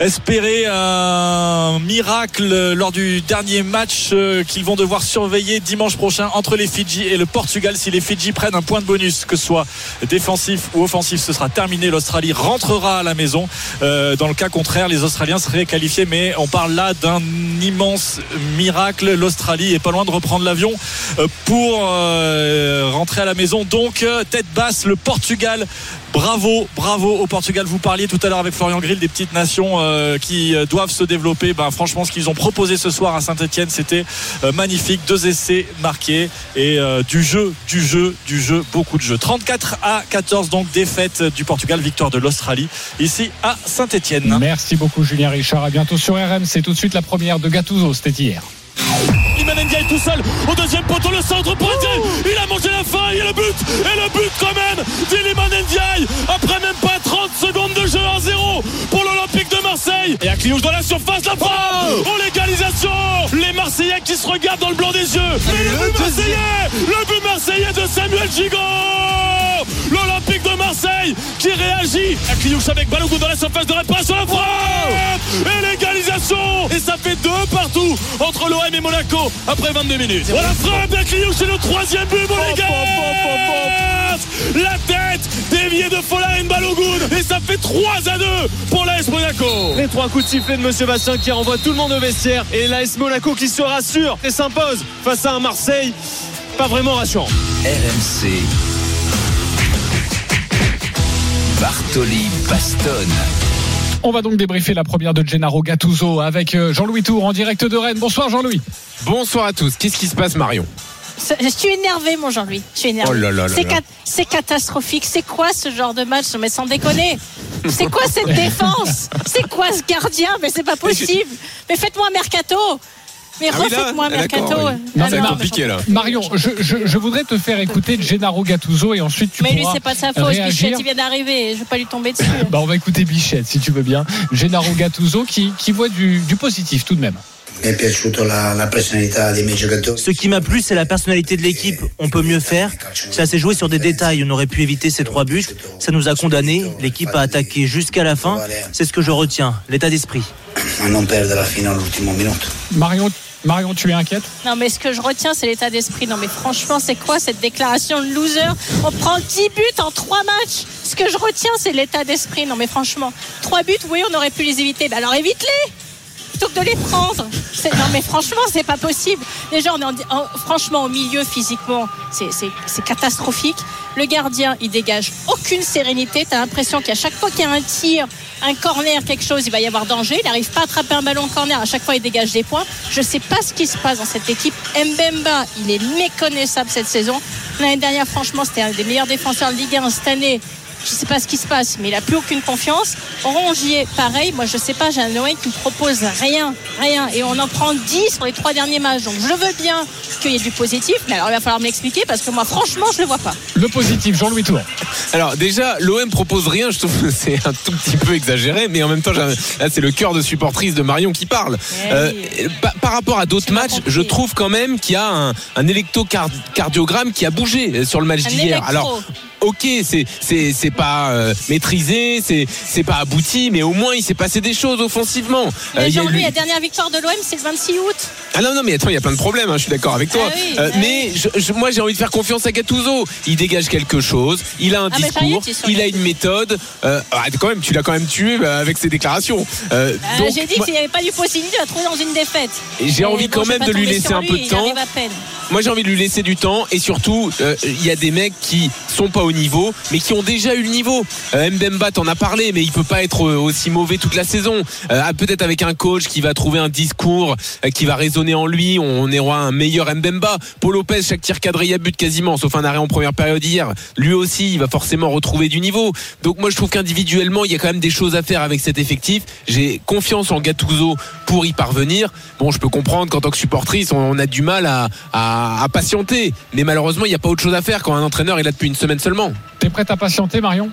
[SPEAKER 5] espérer un miracle lors du dernier match euh, qu'ils vont devoir surveiller dimanche prochain entre les Fidji et le Portugal. Si les Fidji prennent un point de bonus, que ce soit défensif ou offensif, ce sera terminé. L'Australie rentrera à la maison. Euh, dans le cas contraire, les Australiens seraient qualifiés, mais on parle là d'un immense miracle. L'Australie est pas loin de reprendre l'avion euh, pour euh, rentrer à la maison. Donc, euh, tête basse, le Portugal. Bravo, bravo au Portugal. Vous parliez tout à l'heure avec Florian Grill des petites nations qui doivent se développer. Ben, franchement, ce qu'ils ont proposé ce soir à Saint-Etienne, c'était magnifique. Deux essais marqués et du jeu, du jeu, du jeu, beaucoup de jeu. 34 à 14, donc défaite du Portugal, victoire de l'Australie ici à Saint-Etienne.
[SPEAKER 4] Merci beaucoup, Julien Richard. À bientôt sur RMC. Tout de suite, la première de Gattuso. C'était hier.
[SPEAKER 6] Tout seul au deuxième poteau, le centre Ndiaye. Il a mangé la faille et le but. Et le but quand même d'Iliman Ndiaye après même pas 30 secondes de jeu à 0 pour l'Olympique de Marseille. Et à Cliouche dans la surface, la frappe. Oh l'égalisation. Les Marseillais qui se regardent dans le blanc des yeux. Et le but marseillais. Le but marseillais de Samuel Gigot. L'Olympique de Marseille qui réagit. À Cliouche avec Balogun dans la surface de réparation, la frappe. Et l'égalisation. Et ça fait deux partout entre l'OM et Monaco après 22 minutes. Voilà frappe d'Akliou, c'est le troisième but, Monégas La tête déviée de Fola Balogun et ça fait 3 à 2 pour l'AS Monaco.
[SPEAKER 15] Les trois coups de sifflet de Monsieur Bastien qui renvoie tout le monde au vestiaire et l'AS Monaco qui se rassure et s'impose face à un Marseille pas vraiment rassurant.
[SPEAKER 2] RMC. Bartoli Bastonne.
[SPEAKER 4] On va donc débriefer la première de Gennaro Gattuso avec euh, Jean-Louis Tour en direct de Rennes. Bonsoir Jean-Louis.
[SPEAKER 18] Bonsoir à tous. Qu'est-ce qui se passe, Marion?
[SPEAKER 3] Je suis énervé, mon Jean-Louis. Je suis énervé.
[SPEAKER 18] Oh là là là
[SPEAKER 3] c'est, cat- c'est catastrophique. C'est quoi ce genre de match? Mais sans déconner. C'est quoi cette défense? C'est quoi ce gardien? Mais c'est pas possible. Mais faites-moi un mercato. Mais
[SPEAKER 18] Ah
[SPEAKER 3] refaites-moi mercato.
[SPEAKER 18] oui. Va
[SPEAKER 3] non,
[SPEAKER 18] être compliqué, là.
[SPEAKER 4] Marion, je, je- je voudrais te faire écouter Gennaro Gattuso et ensuite tu
[SPEAKER 3] Mais lui, c'est pas de sa faute.
[SPEAKER 4] réagir.
[SPEAKER 3] Bichette, il vient d'arriver. Je vais pas lui tomber dessus.
[SPEAKER 4] Bah, on va écouter Bichette si tu veux bien. Gennaro Gattuso qui, qui voit du, du positif tout de même.
[SPEAKER 19] Ce qui m'a plu, c'est la personnalité de l'équipe. On peut mieux faire. Ça s'est joué sur des détails. On aurait pu éviter ces trois buts. Ça nous a condamnés. L'équipe a attaqué jusqu'à la fin. C'est ce que je retiens. L'état d'esprit.
[SPEAKER 4] Marion, Marion, tu es inquiète?
[SPEAKER 3] Non, mais ce que je retiens, c'est l'état d'esprit. Non, mais franchement, c'est quoi cette déclaration de loser? On prend 10 buts en 3 matchs. Ce que je retiens, c'est l'état d'esprit. Non, mais franchement, 3 buts, oui, on aurait pu les éviter. Ben alors évite-les plutôt que de les prendre. Non, mais franchement, c'est pas possible. Déjà, on est en- en- franchement au milieu physiquement, c'est catastrophique. Le gardien, il dégage aucune sérénité. T'as l'impression qu'à chaque fois qu'il y a un tir, un corner, quelque chose, il va y avoir danger. Il n'arrive pas à attraper un ballon corner. À chaque fois, il dégage des points. Je sais pas ce qui se passe dans cette équipe. Mbemba, il est méconnaissable cette saison. L'année dernière, franchement, c'était un des meilleurs défenseurs de Ligue 1 cette année. Je sais pas ce qui se passe, mais il a plus aucune confiance. Rongier, pareil. Moi, je sais pas, j'ai un Noé qui me propose rien, rien. Et on en prend 10 sur les trois derniers matchs. Donc, je veux bien qu'il y ait du positif, mais alors il va falloir me l'expliquer parce que moi, franchement, je le vois pas.
[SPEAKER 4] Le positif, Jean-Louis Tour.
[SPEAKER 18] Alors déjà, l'OM propose rien, je trouve que c'est un tout petit peu exagéré, mais en même temps, là c'est le cœur de supportrice de Marion qui parle.
[SPEAKER 3] Eh
[SPEAKER 18] Euh, pa- par rapport à d'autres matchs, je trouve quand même qu'il y a un, un électrocardiogramme qui a bougé sur le match
[SPEAKER 3] Un
[SPEAKER 18] d'hier. Alors, ok, c'est c'est c'est pas euh, maîtrisé, c'est c'est pas abouti, mais au moins il s'est passé des choses offensivement.
[SPEAKER 3] Mais
[SPEAKER 18] Euh,
[SPEAKER 3] Jean-Louis,
[SPEAKER 18] eu-
[SPEAKER 3] la dernière victoire de l'OM, c'est le 26 août.
[SPEAKER 18] ah non, non, mais attends, il y a plein de problèmes, hein, je suis d'accord avec toi.
[SPEAKER 3] Ah oui,
[SPEAKER 18] Euh,
[SPEAKER 3] ah
[SPEAKER 18] mais je- je- moi, j'ai envie de faire confiance à Gattuso. Il dégage quelque chose, il a un
[SPEAKER 3] Ah,
[SPEAKER 18] discours, il a une méthode. Euh, ah, quand même, tu l'as quand même tué bah, avec ses déclarations. Euh,
[SPEAKER 3] J'ai dit
[SPEAKER 18] moi,
[SPEAKER 3] qu'il n'y avait pas eu possibilité de la trouver dans une défaite.
[SPEAKER 18] J'ai envie
[SPEAKER 3] bon,
[SPEAKER 18] quand même de lui laisser un
[SPEAKER 3] lui,
[SPEAKER 18] peu de temps. Moi, j'ai envie de lui laisser du temps et surtout, il y a des mecs qui sont pas au niveau, mais qui ont déjà eu le niveau. Euh, Mbemba, t'en as parlé, mais il peut pas être euh, aussi mauvais toute la saison. Euh, ah, Peut-être avec un coach qui va trouver un discours qui va résonner en lui, on aura un meilleur Mbemba. Paul Lopez, chaque tir cadré, il a but quasiment, sauf un arrêt en première période hier. Lui aussi, il va forcément retrouver du niveau. Donc moi, je trouve qu'individuellement, il y a quand même des choses à faire avec cet effectif. J'ai confiance en Gattuso pour y parvenir. Bon, je peux comprendre qu'en tant que supportrice, on, a du mal à, à- à patienter. Mais malheureusement, il n'y a pas autre chose à faire quand un entraîneur est là depuis une semaine seulement.
[SPEAKER 4] T'es prête à patienter, Marion?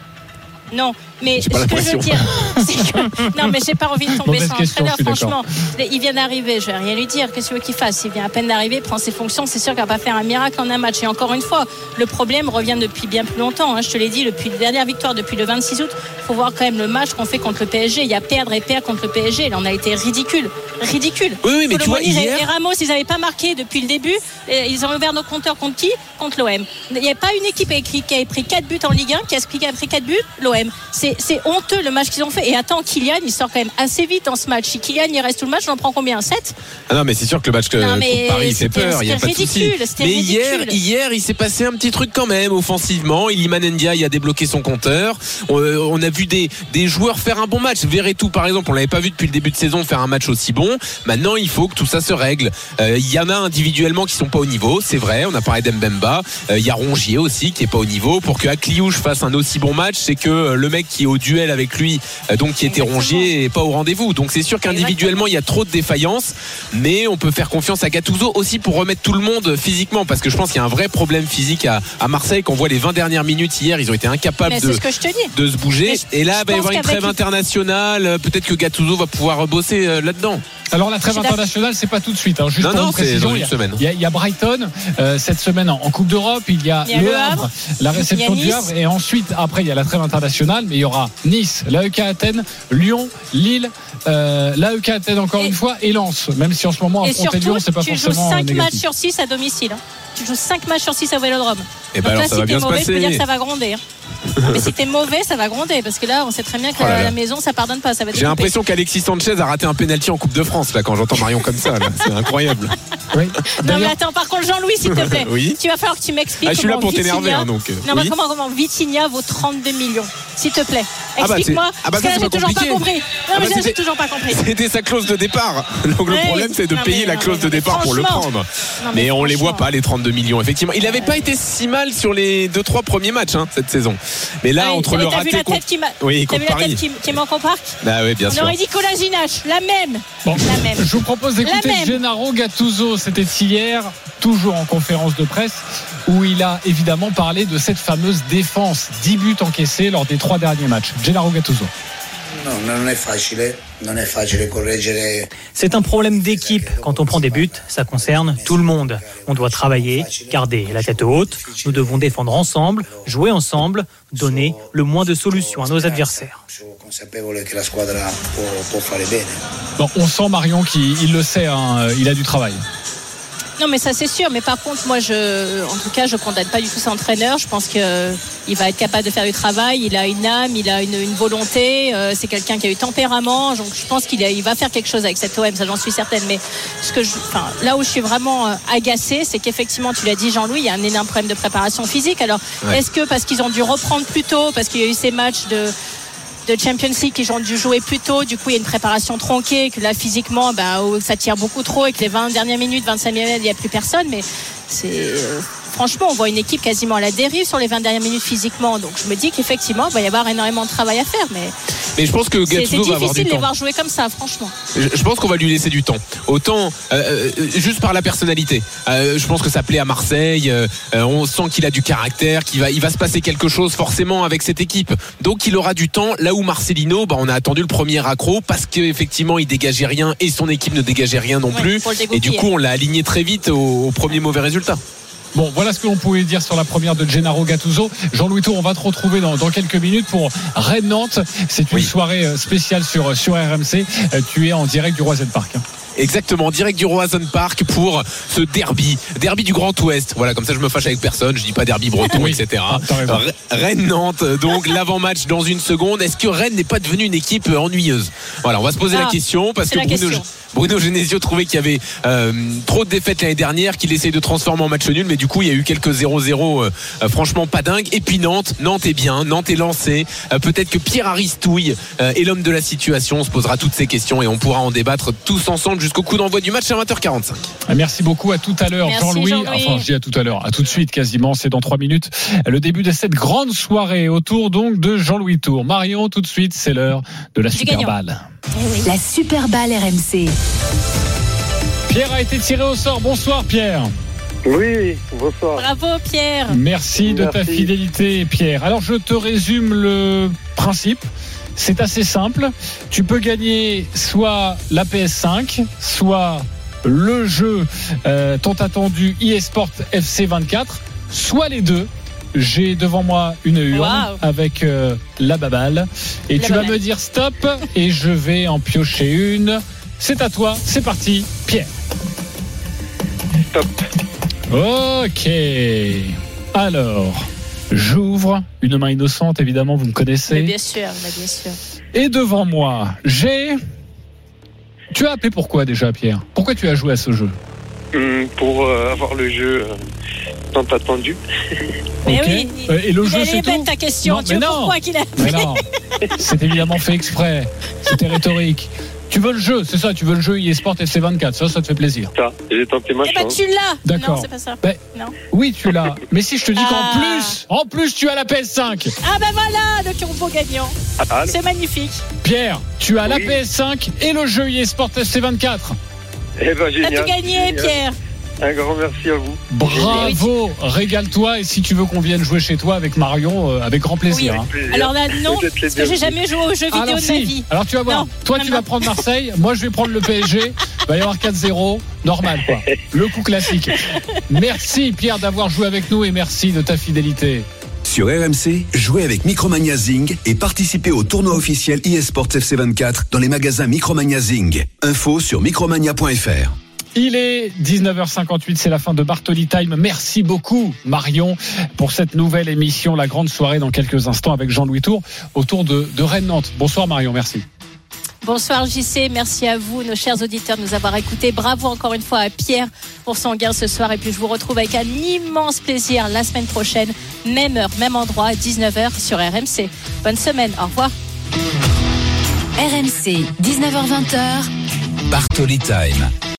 [SPEAKER 3] Non, mais ce que je veux dire, c'est que. Non, mais j'ai pas envie de tomber sur l'entraîneur, franchement. Il vient d'arriver, je vais rien lui dire. Qu'est-ce que tu veux qu'il fasse? Il vient à peine d'arriver, il prend ses fonctions. C'est sûr qu'il va pas faire un miracle en un match. Et encore une fois, le problème revient depuis bien plus longtemps. hein. Je te l'ai dit, depuis la dernière victoire, depuis le 26 août, faut voir quand même le match qu'on fait contre le PSG. Il y a perdre et perdre contre le PSG. Là, on a été ridicule. Ridicule.
[SPEAKER 18] Oui, oui, mais tu vois, hier-
[SPEAKER 3] et Ramos, ils n'avaient pas marqué depuis le début. Et Ils ont ouvert nos compteurs contre qui? Contre l'OM. Il n'y a pas une équipe qui a pris 4 buts en Ligue 1 qui a qui a pris 4 buts? L'OM. C'est c'est honteux le match qu'ils ont fait. Et attends, Kylian, il sort quand même assez vite dans ce match. Si Kylian, il reste tout le match, on en prend combien? 7
[SPEAKER 18] Ah non, mais c'est sûr que le match euh,
[SPEAKER 3] Non, mais
[SPEAKER 18] Paris il fait peur,
[SPEAKER 3] c'était ridicule,
[SPEAKER 18] Mais hier,
[SPEAKER 3] ridicule.
[SPEAKER 18] hier, il s'est passé un petit truc quand même offensivement. Iliman Ndiaye a débloqué son compteur. On, euh, on a vu des, des joueurs faire un bon match. Verretou, par exemple, on l'avait pas vu depuis le début de saison faire un match aussi bon. Maintenant, il faut que tout ça se règle. Euh, Il y en a individuellement qui sont pas au niveau, c'est vrai. On a parlé d'Mbemba. Euh, Il y a Rongier aussi qui est pas au niveau. Pour que Akliouche fasse un aussi bon match, c'est que le mec qui est au duel avec lui, euh, donc qui était Rongier, est pas au rendez-vous. Donc c'est sûr qu'individuellement, il y a trop de défaillances, mais on peut faire confiance à Gattuso aussi pour remettre tout le monde physiquement, parce que je pense qu'il y a un vrai problème physique à, à Marseille. Qu'on voit les 20 dernières minutes hier, ils ont été incapables de, se bouger.
[SPEAKER 3] Je-
[SPEAKER 18] Et là,
[SPEAKER 3] je
[SPEAKER 18] il va y avoir une trêve internationale. Euh, Peut-être que Gattuso va pouvoir bosser euh, là-dedans.
[SPEAKER 4] Alors la trêve internationale, c'est pas tout de suite. hein. Juste
[SPEAKER 18] Non,
[SPEAKER 4] pour
[SPEAKER 18] non,
[SPEAKER 4] une
[SPEAKER 18] c'est dans
[SPEAKER 4] il y
[SPEAKER 18] une
[SPEAKER 4] a-
[SPEAKER 18] semaine.
[SPEAKER 4] Il y, a, il y a Brighton euh, cette semaine en, en Coupe d'Europe. Il y a,
[SPEAKER 3] Il y a
[SPEAKER 4] le Havre,
[SPEAKER 3] Havre,
[SPEAKER 4] la réception du. Havre, et ensuite après il y a la trêve internationale, mais il y aura Nice, l'AEK Athènes, Lyon, Lille, euh, l'AEK Athènes encore
[SPEAKER 3] Et-
[SPEAKER 4] une fois et Lens. Même si en ce moment affronter Lyon, c'est pas
[SPEAKER 3] tu joues
[SPEAKER 4] forcément
[SPEAKER 3] 5 matchs
[SPEAKER 4] négatif.
[SPEAKER 3] sur 6 à domicile. hein. Tu joues 5 matchs sur 6 à Vélodrome.
[SPEAKER 18] Et
[SPEAKER 3] Donc
[SPEAKER 18] ben alors,
[SPEAKER 3] là,
[SPEAKER 18] ça
[SPEAKER 3] si
[SPEAKER 18] va bien se
[SPEAKER 3] mauvais, je peux
[SPEAKER 18] passer.
[SPEAKER 3] dire que ça va gronder. hein. Mais si t'es mauvais, ça va gronder. Parce que là, on sait très bien que
[SPEAKER 18] Oh là
[SPEAKER 3] la,
[SPEAKER 18] là.
[SPEAKER 3] la maison, ça pardonne pas. Ça va
[SPEAKER 18] J'ai l'impression qu'Alexis Sanchez a raté un penalty en Coupe de France là quand j'entends Marion comme ça. C'est incroyable.
[SPEAKER 4] Oui.
[SPEAKER 3] Non, mais attends, par contre, Jean-Louis, s'il te plaît.
[SPEAKER 18] Oui.
[SPEAKER 3] Tu vas falloir que tu m'expliques.
[SPEAKER 18] Ah, je suis là pour t'énerver, hein, donc, euh,
[SPEAKER 3] Non, mais
[SPEAKER 18] oui.
[SPEAKER 3] comment, comment Vitinha vaut 32 millions S'il te plaît.
[SPEAKER 18] Ah bah,
[SPEAKER 3] Explique-moi.
[SPEAKER 18] ah bah,
[SPEAKER 3] parce
[SPEAKER 18] ça,
[SPEAKER 3] que là,
[SPEAKER 18] c'est
[SPEAKER 3] j'ai toujours pas compris. Non,
[SPEAKER 18] Ah bah,
[SPEAKER 3] mais j'ai
[SPEAKER 18] c'était-
[SPEAKER 3] toujours pas compris.
[SPEAKER 18] C'était sa clause de départ. Donc le problème c'est de payer la clause de départ pour le prendre. Mais on les voit pas les 32 millions effectivement. Il avait pas été si mal sur les deux trois premiers matchs hein, cette saison. Mais là
[SPEAKER 3] Ouais,
[SPEAKER 18] entre le
[SPEAKER 3] t'as vu
[SPEAKER 18] raté
[SPEAKER 3] la tête qui m'a.
[SPEAKER 18] Oui,
[SPEAKER 3] T'as
[SPEAKER 18] contre
[SPEAKER 3] vu la tête qui, qui manque au parc
[SPEAKER 18] Ah oui, bien
[SPEAKER 3] On
[SPEAKER 18] sûr.
[SPEAKER 3] aurait dit Colasinac, la même.
[SPEAKER 4] Bon,
[SPEAKER 3] La même.
[SPEAKER 4] je vous propose d'écouter. Gennaro Gattuso. C'était hier, toujours en conférence de presse, où il a évidemment parlé de cette fameuse défense. 10 buts encaissés lors des trois derniers matchs. Gennaro Gattuso.
[SPEAKER 17] C'est un problème d'équipe. Quand on prend des buts, ça concerne tout le monde. On doit travailler, garder la tête haute. Nous devons défendre ensemble, jouer ensemble, donner le moins de solutions à nos adversaires.
[SPEAKER 4] on sent Marion qu'il il le sait, hein, il a du travail.
[SPEAKER 3] Non, mais ça c'est sûr. Mais par contre, moi, je, en tout cas, je condamne pas du tout cet entraîneur. Je pense que il va être capable de faire du travail. Il a une âme, il a une, une volonté. euh, c'est quelqu'un qui a eu tempérament. Donc, je pense qu'il il va faire quelque chose avec cette OM. Ça, j'en suis certaine. Mais ce que je, enfin, là où je suis vraiment euh, agacée, c'est qu'effectivement, tu l'as dit, Jean-Louis, il y a un énorme problème de préparation physique. Alors,
[SPEAKER 18] Ouais.
[SPEAKER 3] est-ce que parce qu'ils ont dû reprendre plus tôt, parce qu'il y a eu ces matchs de de Champions League qui ont dû jouer plus tôt. Du coup, il y a une préparation tronquée, que là, physiquement, bah, ça tire beaucoup trop et que les 20 dernières minutes, 25 minutes, il n'y a plus personne. Mais c'est. Franchement, on voit une équipe quasiment à la dérive sur les 20 dernières minutes physiquement. Donc, je me dis qu'effectivement, il va y avoir énormément de travail à faire. Mais
[SPEAKER 18] Mais je pense que
[SPEAKER 3] c'est difficile de les voir jouer comme ça, franchement.
[SPEAKER 18] Je je pense qu'on va lui laisser du temps. Autant euh, euh, juste par la personnalité. Euh, je pense que ça plaît à Marseille. euh, on sent qu'il a du caractère, qu'il va, il va se passer quelque chose forcément avec cette équipe. Donc il aura du temps. Là où Marcelino, bah, on a attendu le premier accro parce qu'effectivement il dégageait rien et son équipe ne dégageait rien non
[SPEAKER 3] Ouais,
[SPEAKER 18] plus. Et du coup on l'a aligné très vite au, au premier mauvais résultat.
[SPEAKER 4] Bon, voilà ce que l'on pouvait dire sur la première de Gennaro Gattuso. Jean-Louis Tour, on va te retrouver dans, dans quelques minutes pour Rennes-Nantes. C'est une soirée euh, spéciale sur, sur RMC. Euh, Tu es en direct du Roisen Park. hein.
[SPEAKER 18] Exactement, direct du Roison Park pour ce derby, derby du Grand Ouest. Voilà, comme ça je me fâche avec personne, je dis pas derby breton,
[SPEAKER 4] Oui.
[SPEAKER 18] etc.
[SPEAKER 4] Ah,
[SPEAKER 18] Rennes-Nantes, donc l'avant-match dans une seconde. Est-ce que Rennes n'est pas devenue une équipe euh, ennuyeuse? Voilà, on va se poser
[SPEAKER 3] Ah,
[SPEAKER 18] la question parce que
[SPEAKER 3] la
[SPEAKER 18] Bruno,
[SPEAKER 3] question.
[SPEAKER 18] Bruno Genesio trouvait qu'il y avait euh, trop de défaites l'année dernière, qu'il essaye de transformer en match nul, mais du coup il y a eu quelques 0-0, euh, euh, franchement pas dingue. Et puis Nantes, Nantes est bien, Nantes est lancé. Euh, Peut-être que Pierre Aristouille euh, est l'homme de la situation. On se posera toutes ces questions et on pourra en débattre tous ensemble jusqu'au coup d'envoi du match à 20h45.
[SPEAKER 4] Merci beaucoup. À tout à l'heure, Jean-Louis. Enfin, je dis à tout à l'heure. À tout de suite, quasiment. C'est dans trois minutes. Le début de cette grande soirée autour donc de Jean-Louis Tour. Marion, tout de suite, c'est l'heure de la super balle.
[SPEAKER 14] La Super Balle RMC.
[SPEAKER 4] Pierre a été tiré au sort. Bonsoir, Pierre.
[SPEAKER 20] Oui, bonsoir.
[SPEAKER 3] Bravo Pierre.
[SPEAKER 4] Merci de ta fidélité, Pierre. Alors, je te résume le principe. C'est assez simple. Tu peux gagner soit la PS5, soit le jeu euh, tant attendu eSport FC 24, soit les deux. J'ai devant moi une urne
[SPEAKER 3] Wow.
[SPEAKER 4] avec euh, la baballe. Et
[SPEAKER 3] La
[SPEAKER 4] tu vas me dire stop et je vais en piocher une. C'est à toi, c'est parti, Pierre.
[SPEAKER 20] Stop.
[SPEAKER 4] Ok. Alors, j'ouvre une main innocente, évidemment, vous me
[SPEAKER 3] Mais
[SPEAKER 4] connaissez.
[SPEAKER 3] bien sûr, mais bien sûr.
[SPEAKER 4] Et devant moi, j'ai. Tu as appelé pourquoi déjà, Pierre? Pourquoi tu as joué à ce jeu?
[SPEAKER 20] Pour euh, avoir le jeu euh, tant attendu.
[SPEAKER 3] Mais oui.
[SPEAKER 4] Euh, Et le
[SPEAKER 3] Il
[SPEAKER 4] jeu,
[SPEAKER 3] est
[SPEAKER 4] c'est tout
[SPEAKER 3] ta question.
[SPEAKER 4] Non,
[SPEAKER 3] tu
[SPEAKER 4] mais
[SPEAKER 3] veux
[SPEAKER 4] non.
[SPEAKER 3] pourquoi qu'il a
[SPEAKER 4] Mais non, c'est évidemment fait exprès. C'était rhétorique. Tu veux le jeu, c'est ça, tu veux le jeu eSport FC24, ça, ça te fait plaisir.
[SPEAKER 20] Ça, j'ai tenté ma
[SPEAKER 3] Eh ben tu l'as.
[SPEAKER 4] D'accord.
[SPEAKER 3] Non, c'est pas ça.
[SPEAKER 4] Ben,
[SPEAKER 3] Non.
[SPEAKER 4] Oui, tu l'as. Mais si je te dis qu'en
[SPEAKER 3] Ah.
[SPEAKER 4] plus, en plus, tu as la PS5.
[SPEAKER 3] Ah ben voilà le combo gagnant.
[SPEAKER 20] Ah,
[SPEAKER 3] C'est magnifique.
[SPEAKER 4] Pierre, tu as la
[SPEAKER 20] Oui.
[SPEAKER 4] PS5 et le jeu eSport FC24.
[SPEAKER 20] Eh ben,
[SPEAKER 3] T'as
[SPEAKER 20] génial.
[SPEAKER 3] tout gagné
[SPEAKER 20] génial.
[SPEAKER 3] Pierre.
[SPEAKER 20] Un grand merci à vous.
[SPEAKER 4] Bravo, régale-toi et si tu veux qu'on vienne jouer chez toi avec Marion, euh, avec grand plaisir.
[SPEAKER 3] Oui.
[SPEAKER 4] hein.
[SPEAKER 20] Plaisir.
[SPEAKER 3] Alors là non, parce que j'ai jamais joué aux jeux vidéo
[SPEAKER 4] Alors,
[SPEAKER 3] de ma vie.
[SPEAKER 4] Alors tu vas voir,
[SPEAKER 3] Non,
[SPEAKER 4] toi tu vas prendre Marseille, moi je vais prendre le PSG, il va y avoir 4-0, normal quoi. Le coup classique. Merci Pierre d'avoir joué avec nous et merci de ta fidélité.
[SPEAKER 21] Sur RMC, jouez avec Micromania Zing et participez au tournoi officiel eSports FC24 dans les magasins Micromania Zing. Info sur micromania.fr.
[SPEAKER 4] Il est 19h58, c'est la fin de Bartoli Time. Merci beaucoup Marion pour cette nouvelle émission, la grande soirée dans quelques instants avec Jean-Louis Tour autour de, de Rennes-Nantes. Bonsoir Marion, merci.
[SPEAKER 3] Bonsoir JC, merci à vous, nos chers auditeurs, de nous avoir écoutés. Bravo encore une fois à Pierre pour son gain ce soir. Et puis je vous retrouve avec un immense plaisir la semaine prochaine, même heure, même endroit, à 19h sur RMC. Bonne semaine, au revoir.
[SPEAKER 14] RMC, 19h20.
[SPEAKER 2] Bartoli Time.